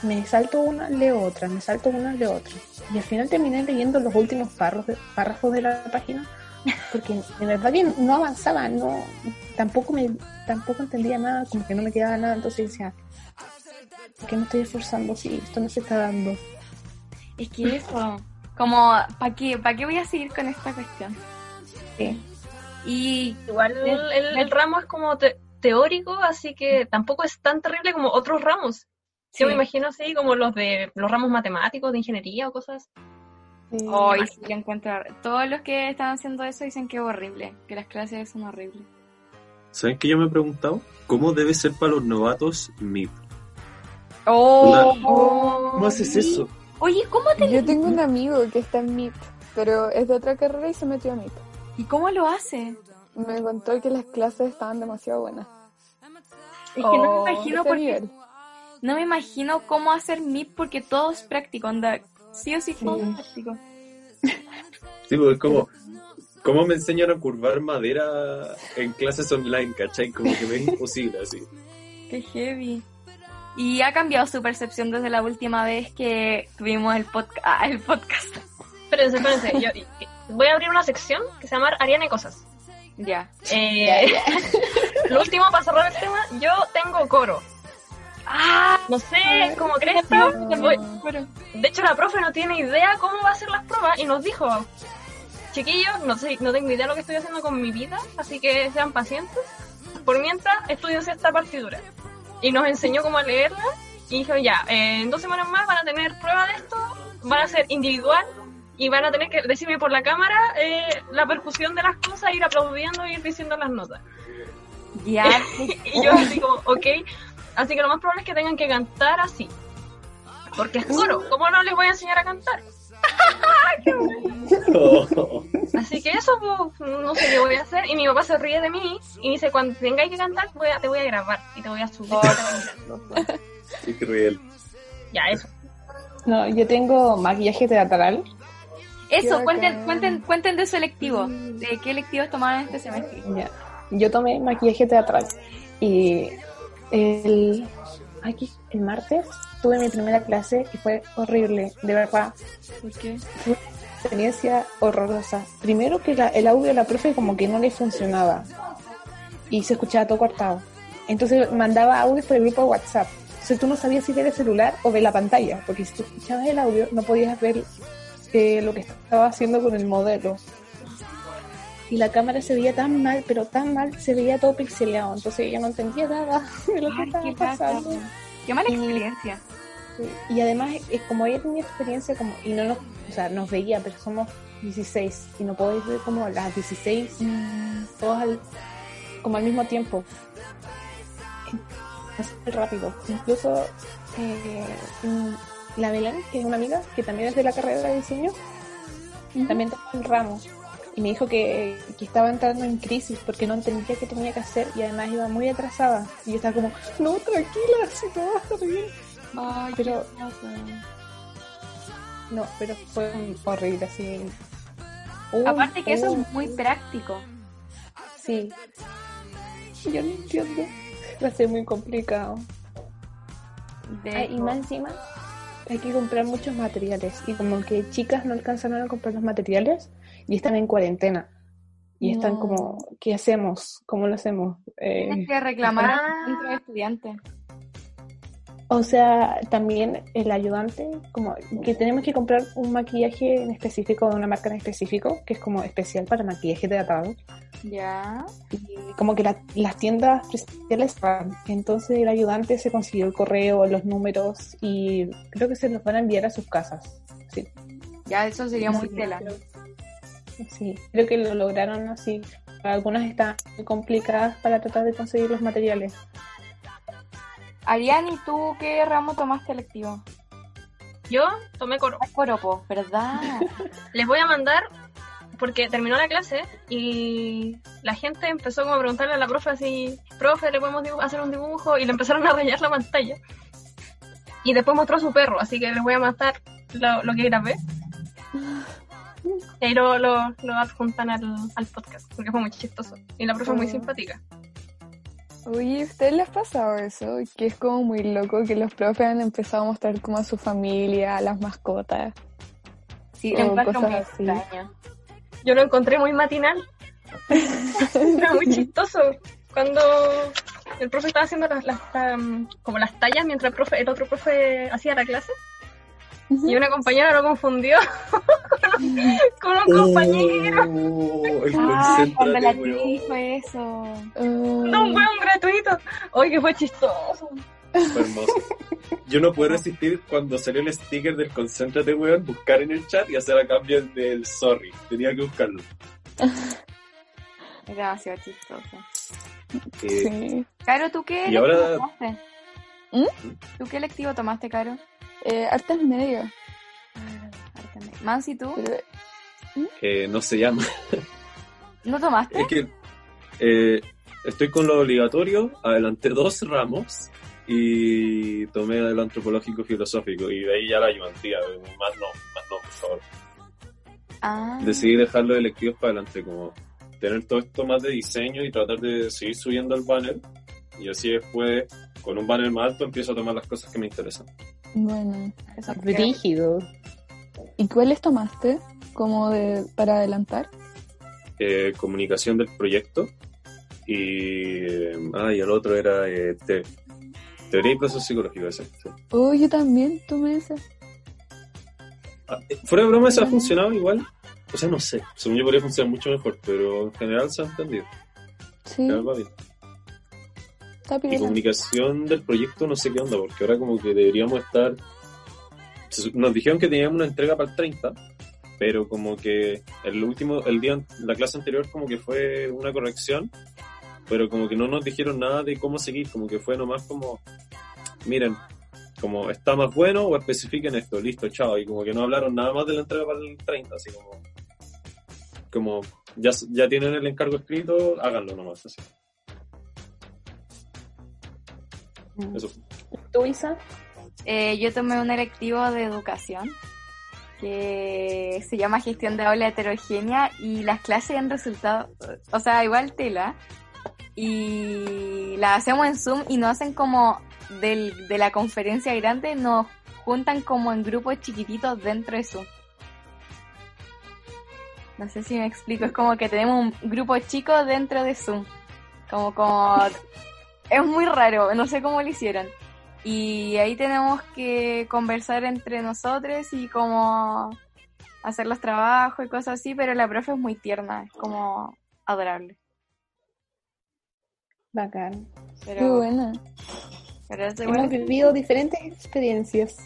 Me salto una, leo otra, me salto una, leo otra. Y al final terminé leyendo los últimos párrafos de, párrafos de la página porque de verdad que no avanzaba, no tampoco me tampoco entendía nada, como que no me quedaba nada, entonces decía, ¿por qué me estoy esforzando si esto no se está dando? Es que eso, como, ¿para qué, ¿para qué voy a seguir con esta cuestión? Sí. Y Igual el, el- el ramo es como te- teórico, así que tampoco es tan terrible como otros ramos. Sí. Yo me imagino así como los de los ramos matemáticos, de ingeniería o cosas. Sí. hoy sí encuentro, todos los que están haciendo eso dicen que es horrible, que las clases son horribles. ¿Saben que yo me he preguntado? ¿Cómo debe ser para los novatos MIP? Oh, ¿Cómo haces eso? Oye, ¿cómo te Yo tengo un amigo que está en MIP, pero es de otra carrera y se metió a MIP. y cómo lo hace? Me contó que las clases estaban demasiado buenas. Es que no Oh, me imagino Ese porque nivel. no me imagino cómo hacer MIP porque todo es práctico, anda, sí o sí todo Sí. es práctico. Sí, pues es como, ¿cómo me enseñan a curvar madera en clases online, cachai? Como que me es imposible así. Qué heavy. Y ha cambiado su percepción desde la última vez que tuvimos el, podca- ah, el podcast. Espérense, espérense. yo- voy a abrir una sección que se llama Ariana y Cosas. Ya. Eh, lo último para cerrar el tema, yo tengo coro. Ah, No sé cómo crees, de hecho la profe no tiene idea cómo va a ser las pruebas y nos dijo, chiquillos, no sé, no tengo idea de lo que estoy haciendo con mi vida, así que sean pacientes. Por mientras, estudiense esta partitura. Y nos enseñó cómo leerla y dijo, ya, eh, en dos semanas más van a tener prueba de esto, van a ser individual y van a tener que decirme por la cámara eh, la percusión de las cosas, ir aplaudiendo y ir diciendo las notas. Ya. Y yo así como, ok. Así que lo más probable es que tengan que cantar así. Porque es coro. ¿Cómo no les voy a enseñar a cantar? Así que eso, pues, no sé qué voy a hacer. Y mi papá se ríe de mí y dice, cuando tengáis que cantar, voy a- te voy a grabar y te voy a subir. Qué cruel. ya, eso. No, yo tengo maquillaje teatral. Eso, cuenten, cuenten, cuenten de su electivo. ¿De qué electivos tomaban este semestre? Ya. Yo tomé maquillaje teatral y el aquí el martes tuve mi primera clase y fue horrible, de verdad. ¿Por qué? Fue una experiencia horrorosa. Primero que la- el audio de la profe como que no le funcionaba y se escuchaba todo cortado. Entonces mandaba audios por el grupo de WhatsApp. Entonces tú no sabías si era el celular o ver la pantalla, porque si tú escuchabas el audio no podías ver eh, lo que estaba haciendo con el modelo. Y la cámara se veía tan mal, pero tan mal, se veía todo pixeleado. Entonces yo no entendía nada de lo que Ay, estaba lata. Qué mala Y- experiencia. Y además, como ella tenía experiencia, como y no nos, o sea, nos veía, pero somos 16 y no podéis ver como las 16 todos al, como al mismo tiempo. Es rápido. Incluso eh, mm, la Belén, que es una amiga que también es de la carrera de diseño, también tomó el ramo y me dijo que, que estaba entrando en crisis porque no entendía qué tenía que hacer y además iba muy atrasada. Y yo estaba como, no, tranquila, si todo va a estar bien. Ay, Pero-. No, pero fue horrible, así. Aparte que eso es muy práctico. Sí. Yo no entiendo. Va a ser muy complicado. Y más encima, hay que comprar muchos materiales. Y como que chicas no alcanzaron a comprar los materiales y están en cuarentena. Y están No. como, ¿qué hacemos? ¿Cómo lo hacemos? Eh, tienes que reclamar al centro de estudiantes. O sea, también el ayudante, como que tenemos que comprar un maquillaje en específico de una marca en específico, que es como especial para maquillaje teatral. Ya. Y como que la- las tiendas presenciales van. Entonces el ayudante se consiguió el correo, los números y creo que se los van a enviar a sus casas. Sí, Ya, eso sería muy Sí, tela. creo- sí, creo que lo lograron así. Algunas están muy complicadas para tratar de conseguir los materiales. Ariane, ¿y tú qué ramo tomaste electivo? Yo tomé coro. Ah, Coropo, ¿verdad? Les voy a mandar, porque terminó la clase y la gente empezó como a preguntarle a la profe así, profe, ¿le podemos hacer un dibujo? Y le empezaron a rayar la pantalla. Y después mostró a su perro, así que les voy a mandar lo, lo que grabé. Y ahí lo, lo, lo adjuntan al, al podcast, porque fue muy chistoso. Y la profe es muy Oh. simpática. Oye, ¿a ustedes les ha pasado eso? Que es como muy loco que los profes han empezado a mostrar como a su familia, a las mascotas. Sí, O cosas muy así. extraño. Yo lo encontré muy matinal. Era muy chistoso. Cuando el profe estaba haciendo las, las, um, como las tallas mientras el, profe, el otro profe hacía la clase. Y una compañera lo confundió con un compañero. Oh, el Ah, cuando la actriz fue eso. Ah, No, un weón gratuito. Oye, que fue chistoso. Fue hermoso. Yo no pude resistir cuando salió el sticker del concéntrate, weón, buscar en el chat y hacer a cambio el del sorry. Tenía que buscarlo. Demasiado chistoso. Eh, sí. Caro, ¿tú qué Y electivo ahora- tomaste? ¿Mm? ¿Tú qué electivo tomaste, Caro? Eh, artes medias. Mansi, ¿tú? Pero, eh, no se llama. ¿No tomaste? Es que eh, estoy con lo obligatorio, adelanté dos ramos y tomé el antropológico filosófico y de ahí ya la ayudantía. Más no, más no, por favor. Ah, Decidí dejar los electivos para adelante, como tener todo esto más de diseño y tratar de seguir subiendo el banner. Y así después, con un banner más alto, empiezo a tomar las cosas que me interesan. Bueno. eso Brígido. ¿Y cuáles tomaste? Como de para adelantar. Eh, comunicación del proyecto y, ah, y el otro era eh, te- teoría y proceso psicológico. Ese, sí. Oh, yo también tomé esa. Ah, eh, Fuera de broma, eso ha funcionado igual. O sea, no sé. Según yo podría funcionar mucho mejor, pero en general se ha entendido. Sí, Ya va bien. Y comunicación del proyecto, no sé qué onda, porque ahora como que deberíamos estar. Nos dijeron que teníamos una entrega para el 30, pero como que el último, el día, la clase anterior, como que fue una corrección, pero como que no nos dijeron nada de cómo seguir, como que fue nomás como, miren, como está más bueno o especifiquen esto, listo, chao, y como que no hablaron nada más de la entrega para el 30, así como, como ya, ya tienen el encargo escrito, háganlo nomás, así. Eso. ¿Tú, Isa? Eh, yo tomé un electivo de educación que se llama gestión de aula heterogénea y las clases han resultado, o sea, igual tela, y las hacemos en Zoom y nos hacen como del, de la conferencia grande, nos juntan como en grupos chiquititos dentro de Zoom. No sé si me explico, es como que tenemos un grupo chico dentro de Zoom. Como, como, es muy raro, no sé cómo lo hicieron. Y ahí tenemos que conversar entre nosotros y como hacer los trabajos y cosas así, pero la profe es muy tierna, es como adorable. Bacán. Qué Pero, buena. pero es Hemos vivido diferentes experiencias.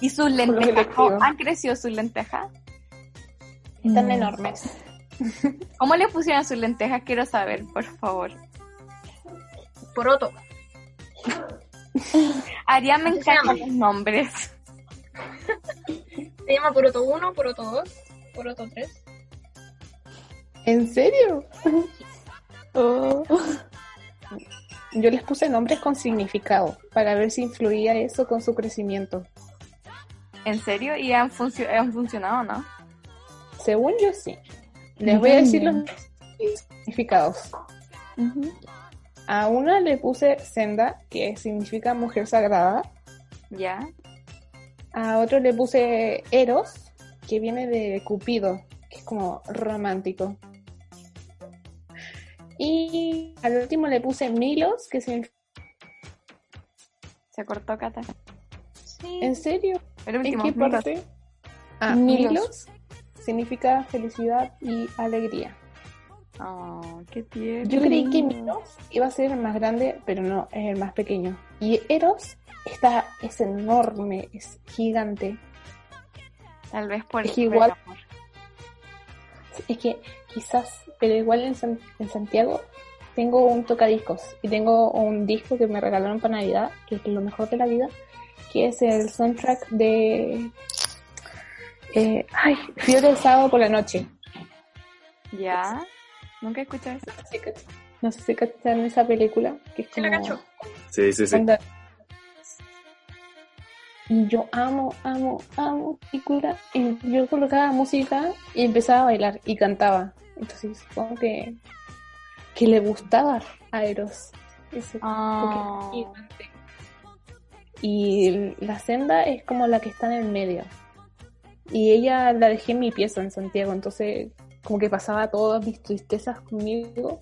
Y sus lentejas, electivos. ¿cómo han crecido sus lentejas? Están Mm. enormes. ¿Cómo le pusieron sus lentejas? Quiero saber, por favor. Poroto. Arián me encantan los nombres. Se llama Poroto 1, Poroto 2, Poroto 3. ¿En serio? Oh. Yo les puse nombres con significado para ver si influía eso con su crecimiento. ¿En serio? ¿Y han, funcio- han funcionado, no? Según yo sí. Les voy a decir los Mm. significados. Ujú. A una le puse senda, que significa mujer sagrada. ¿Ya? A otro le puse eros, que viene de Cupido, que es como romántico. Y al último le puse Milos, que significa... Se cortó Cata. Sí. ¿En serio? El ¿En qué Milos. parte? Ah. Milos significa felicidad y alegría. Oh, qué tierno. Yo creí que Milos iba a ser el más grande, pero no, es el más pequeño. Y Eros está, es enorme, es gigante. Tal vez por Es igual- amor. Es que quizás, pero igual en, San- en Santiago tengo un tocadiscos y tengo un disco que me regalaron para Navidad, que es lo mejor de la vida, que es el soundtrack de... Eh, ay, Fiebre del sábado por la noche. ¿Ya? Nunca he escuchado eso. No sé si cach- No sé si cacharon esa película, que es Sí la como... cacho. Sí, sí, sí. cuando- Y yo amo, amo, amo película. Y yo colocaba música y empezaba a bailar y cantaba. Entonces supongo que, que le gustaba a Eros. Ese. Pokémon gigante. Y la senda es como la que está en el medio. Y ella la dejé en mi pieza en Santiago, entonces como que pasaba todas mis tristezas conmigo.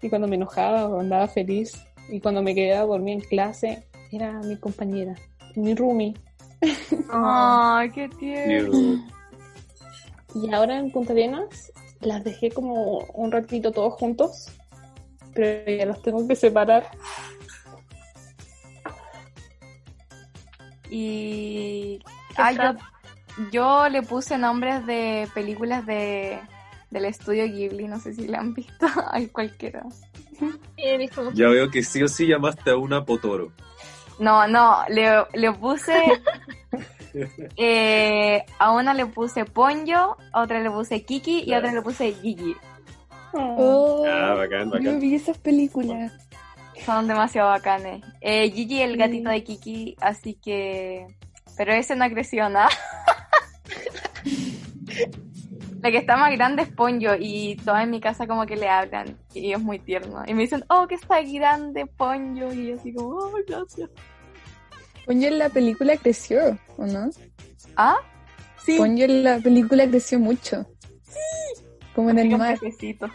Y cuando me enojaba o andaba feliz, y cuando me quedaba dormida en clase, era mi compañera, mi roomie. Ay, qué tierno. Y ahora en Punta Arenas las dejé como un ratito todos juntos, pero ya los tengo que separar. Y ¿Qué ay, yo? Yo le puse nombres de películas de del estudio Ghibli, no sé si la han visto, hay cualquiera. Ya veo que sí o sí llamaste a una Potoro. No, no, le, le puse eh, a una le puse Ponyo, a otra le puse Kiki y a otra le puse Gigi. Oh, Ah, bacán, yo bacán. vi esas películas. Son demasiado bacanes. Eh, Gigi el gatito de Kiki, así que pero ese no creció nada. La que está más grande es Ponyo y todas en mi casa como que le hablan y es muy tierno. Y me dicen, oh, que está grande Ponyo. Y yo así como, oh, gracias. Ponyo en la película creció, ¿o no? ¿Ah? Sí. Ponyo en la película creció mucho. Como en el mar. pececito.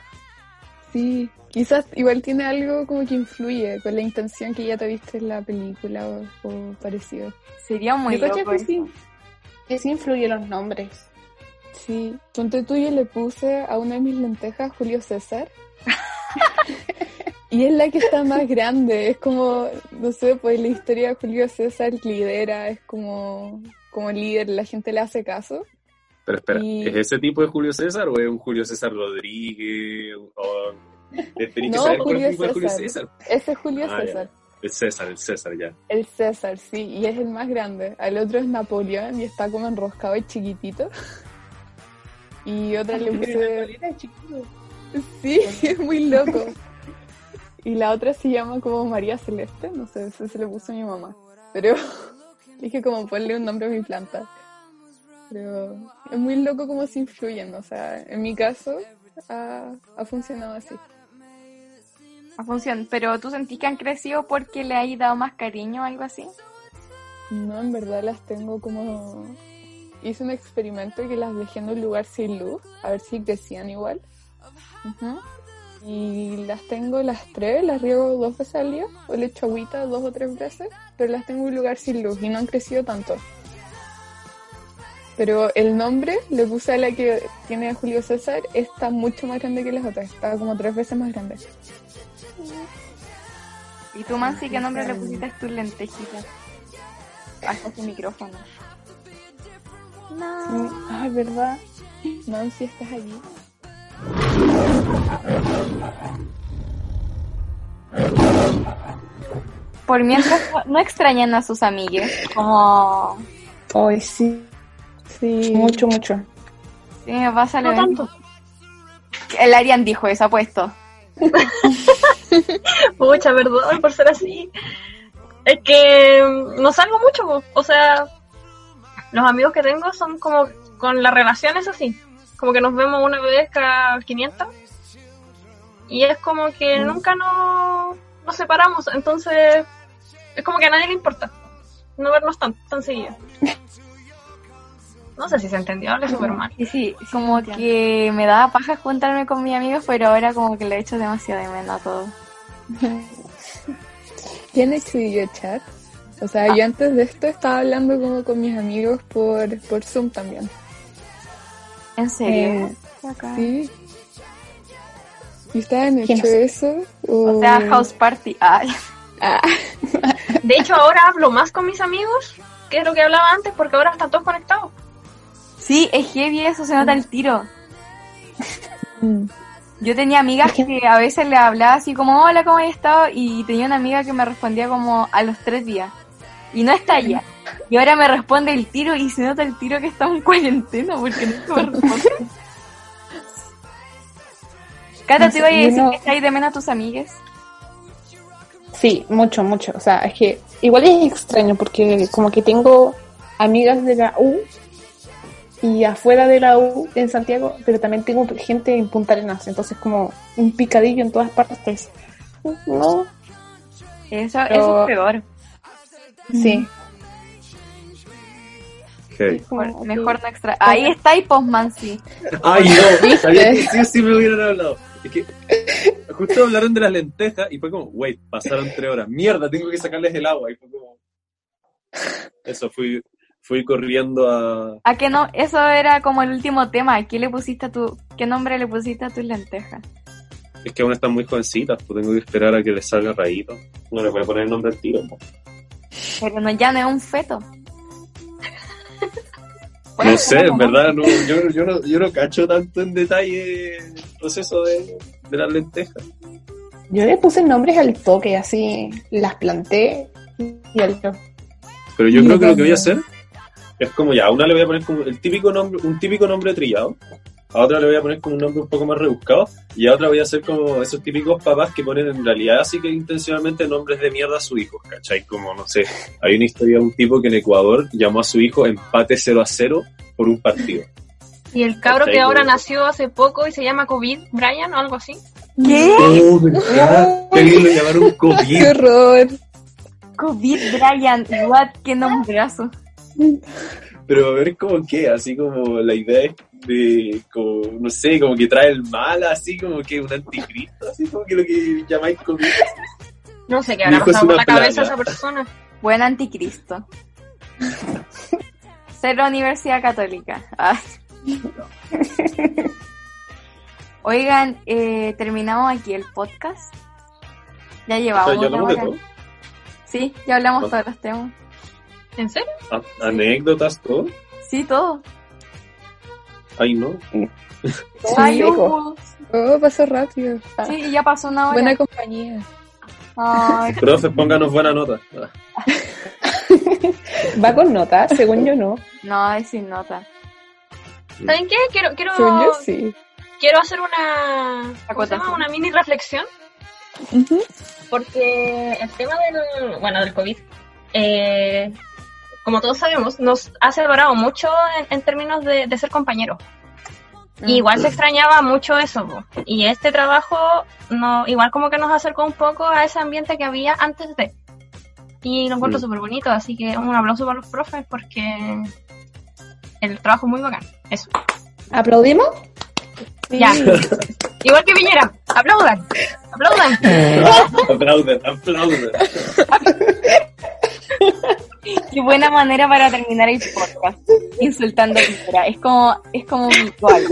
Sí, quizás igual tiene algo como que influye con la intención que ya te viste en la película o, o parecido. Sería muy loco que eso. sí, que sí influye los nombres. Sí, ponte tú yo le puse a una de mis lentejas Julio César. y es la que está más grande, es como, no sé, pues la historia de Julio César lidera, es como, como líder, la gente le hace caso. Pero espera, Y- ¿es ese tipo de Julio César o es un Julio César Rodríguez? O... Tenés que No, saber cuál Julio tipo de Julio César. Ese es Julio Ah, ya. César. El César, el César, ya. El César, sí, y es el más grande. Al otro es Napoleón y está como enroscado y chiquitito. Y otra le puse... Sí, es muy loco. Y la otra se llama como María Celeste, no sé, ese se le puso mi mamá. Pero dije como ponle un nombre a mi planta. Pero es muy loco cómo se influyen, o sea, en mi caso ha, ha funcionado así. A función. Pero tú sentís que han crecido porque le hay dado más cariño o algo así. No, en verdad las tengo como... Hice un experimento que las dejé en un lugar sin luz, a ver si crecían igual. Ujú. Y las tengo las tres, las riego dos veces al día, o le echo agüita dos o tres veces, pero las tengo en un lugar sin luz y no han crecido tanto. Pero el nombre le puse a la que tiene a Julio César, está mucho más grande que las otras, está como tres veces más grande. ¿Y tú, Mansi, qué nombre le pusiste a tus lentejitas? Hasta tu micrófono. No. Ay, ¿verdad? Nancy, ¿estás allí? Por mientras, no- no extrañan a sus amigues. Como. Ay, sí, Sí. mucho, mucho. Sí, me pasa lo No mismo. tanto. El Arian dijo eso, apuesto. Pucha, perdón por ser así. Es que mm, no salgo mucho, o sea, los amigos que tengo son como con las relaciones así. Como que nos vemos una vez cada 500. Y es como que nunca nos, nos separamos. Entonces, es como que a nadie le importa no vernos tan, tan seguido. No sé si se entendió, hablé súper mal. Sí, sí, como que me daba paja juntarme con mis amigos, pero ahora como que le he hecho demasiado de menos a todo. ¿Tiene chat? O sea, yo antes de esto estaba hablando como con mis amigos por, por Zoom también. ¿En serio? Eh. Sí. ¿Y ustedes han ¿Quién hecho es? eso? O, O sea, house party. Ay. Ah, De hecho, ahora hablo más con mis amigos, que es lo que hablaba antes, porque ahora están todos conectados. Sí, es heavy eso, se nota el tiro. mm. Yo tenía amigas que a veces le hablaba así como, hola, ¿cómo has estado? Y tenía una amiga que me respondía como a los tres días. Y no está allá. Y ahora me responde el tiro y se nota el tiro que estamos en cuarentena porque no me responde. Cata, ¿te iba a decir no- que estáis de menos a tus amigues? Sí, mucho, mucho. O sea, es que igual es extraño porque como que tengo amigas de la U y afuera de la U en Santiago, pero también tengo gente en Punta Arenas, entonces como un picadillo en todas partes. No, Eso, Pero- eso es peor. sí. Mejor, no extra. Ahí está y Postman, sí. Ay, no, sabía que sí o sí me hubieran hablado. Es que justo hablaron de las lentejas y fue como, wait, pasaron tres horas. Mierda, tengo que sacarles el agua. Y fue como. Eso, fui, fui corriendo a. ¿A qué no? Eso era como el último tema. ¿Qué le pusiste a tu, qué nombre le pusiste a tus lentejas? Es que aún están muy jovencitas, pues tengo que esperar a que les salga rayito. No le voy a poner el nombre al tiro. po. Pero no, ya no es un feto. No sé, en verdad, no, yo, yo, no, yo no cacho tanto en detalle el proceso de, de las lentejas. Yo le puse nombres al toque, así las planté y al Pero yo Y creo que lo que voy a hacer es como ya, a una le voy a poner como el típico nombre, un típico nombre trillado, a otra le voy a poner como un nombre un poco más rebuscado, y a otra voy a hacer como esos típicos papás que ponen en realidad así que intencionalmente nombres de mierda a su hijo, ¿cachai? Como, no sé, hay una historia de un tipo que en Ecuador llamó a su hijo empate 0 a 0 por un partido. Y el cabro que ahora Como- nació hace poco y se llama COVID, Brian o algo así. ¿Qué? ¡Oh, verdad! Que alguien lo llamaron ¡Qué horror! COVID Brian. What? Qué nombrazo. Pero a ver como qué, así como la idea es de, como, no sé, como que trae el mal, así como que un anticristo, así como que lo que llamáis COVID. No sé qué habrá pasado por una la cabeza esa persona. Buen anticristo. Cero Universidad Católica. Ay. Oigan, eh, terminamos aquí el podcast. Ya llevamos O sea, ya hablamos de hora. todo. Sí, ya hablamos Ah. todos los temas. ¿En serio? Anécdotas, todo. Sí, todo. Ay, no. Ay. Hugo. Oh, pasó rápido. Sí, ya pasó una hora. Buena compañía. Ay, Profe, pónganos buena nota. Va con notas, según yo no. no, es sin nota. ¿Saben qué? Quiero, quiero, Según yo, sí. quiero hacer una, ¿cómo se Acotación. llama? una mini reflexión. Porque el tema del, bueno, del COVID, eh, como todos sabemos, nos ha separado mucho en, en términos de, de ser compañeros. Y igual se extrañaba mucho eso. po. Y este trabajo, no, igual como que nos acercó un poco a ese ambiente que había antes de. Y lo encuentro Mm. súper bonito, así que un aplauso para los profes porque el trabajo es muy bacán. Eso. ¿Aplaudimos? Ya. Igual que Piñera. Aplaudan. Aplaudan. Aplauden, aplauden. Qué buena manera para terminar el podcast. Insultando a Piñera. Es como, es como mi ritual.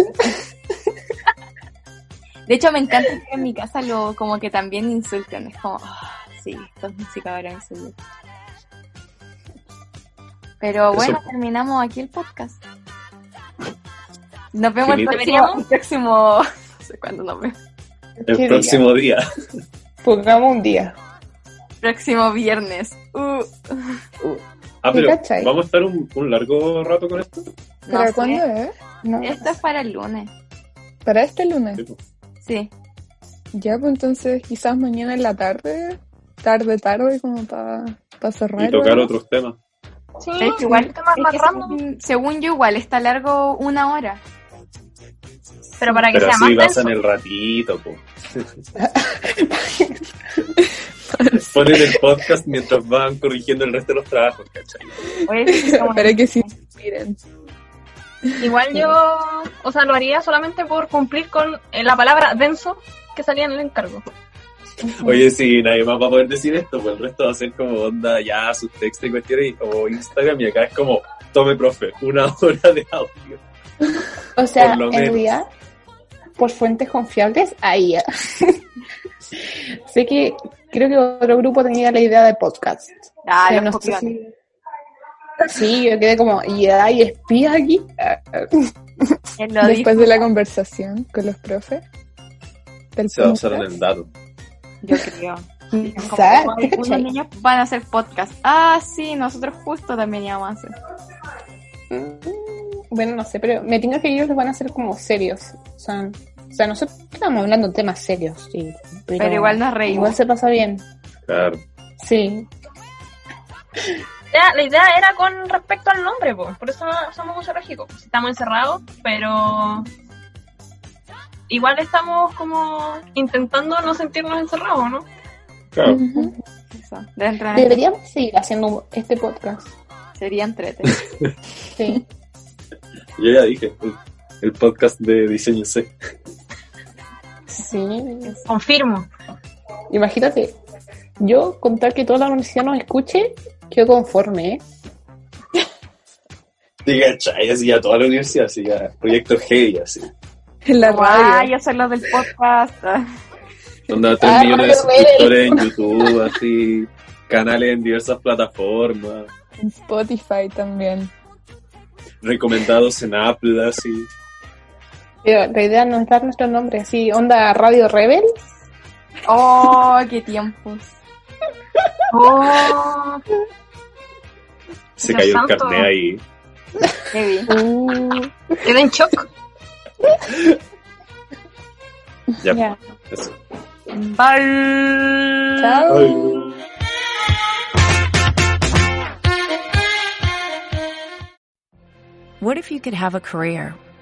De hecho, me encanta que en mi casa lo, como que también insulten. Es como, ah, sí, esto es música ahora insulto. Pero bueno, Eso. terminamos aquí el podcast. Nos vemos el próximo, ¿Deberíamos? el próximo, no sé cuándo nos vemos. El ¿Qué próximo día. Pongamos un día. Próximo viernes. Uh, Ah, ¿Qué pero cachai? ¿vamos a estar un, un largo rato con esto? no ¿Para sé. cuándo es? No. Esto es para el lunes. Para este lunes. Sí, pues. Sí. Ya, pues entonces quizás mañana en la tarde, tarde, tarde, como para cerrar. Y tocar ¿no? otros temas. Sí, De hecho, igual, temas es más que random. según, según yo, igual está largo una hora. Pero para que Pero sea así más pasan denso. el ratito, po. Ponen el podcast mientras van corrigiendo el resto de los trabajos, ¿cachai? Oye, sí, Para que se inspiren. Igual yo, o sea, lo haría solamente por cumplir con eh, la palabra denso que salía en el encargo. Oye, si nadie más va a poder decir esto, pues el resto va a ser como onda ya sus textos y cuestiones y- o Instagram y acá es como, tome profe, una hora de audio. O sea, en realidad, por fuentes confiables, ahí sé que creo que otro grupo tenía la idea de podcast. Ah, los no sé copiones. si- Sí, yo quedé como, ¿y hay espías aquí? Después dijo. de la conversación con los profes. Del Se basaron en datos. Yo creo. Quizá, Como, ¿te unos niños van a hacer podcast. Ah, sí, nosotros justo también íbamos a hacer. Mm, Bueno, no sé, pero me tengo que ellos los van a hacer como serios. O sea, o sea, nosotros estamos hablando de temas serios, sí. Pero, Pero igual nos reímos. Igual se pasa bien. Claro. Sí. Ya, la idea era con respecto al nombre, po. por eso somos un zoológico. Estamos encerrados, pero igual estamos como intentando no sentirnos encerrados, ¿no? Claro. Deberíamos seguir haciendo este podcast. sería entrete. Sí. Yo ya dije, el, el podcast de diseño C. Sí. Confirmo. Imagínate, yo contar que toda la universidad nos escuche, quedo conforme, ¿eh? Y cachai, así a toda la universidad, así a proyecto heavy, así. En la Ah, yo soy los del podcast. Onda 3 Ah, millones de suscriptores en YouTube, así. Canales en diversas plataformas. En Spotify también. Recomendados en Apple, así. Pero la idea no es dar nuestro nombre, así, onda Radio Rebel. Oh, qué tiempos. Oh, Se cayó el carnet ahí. Heavy. Uh, quedé en shock. Ya. Bye. Chao. Ay. What if you could have a career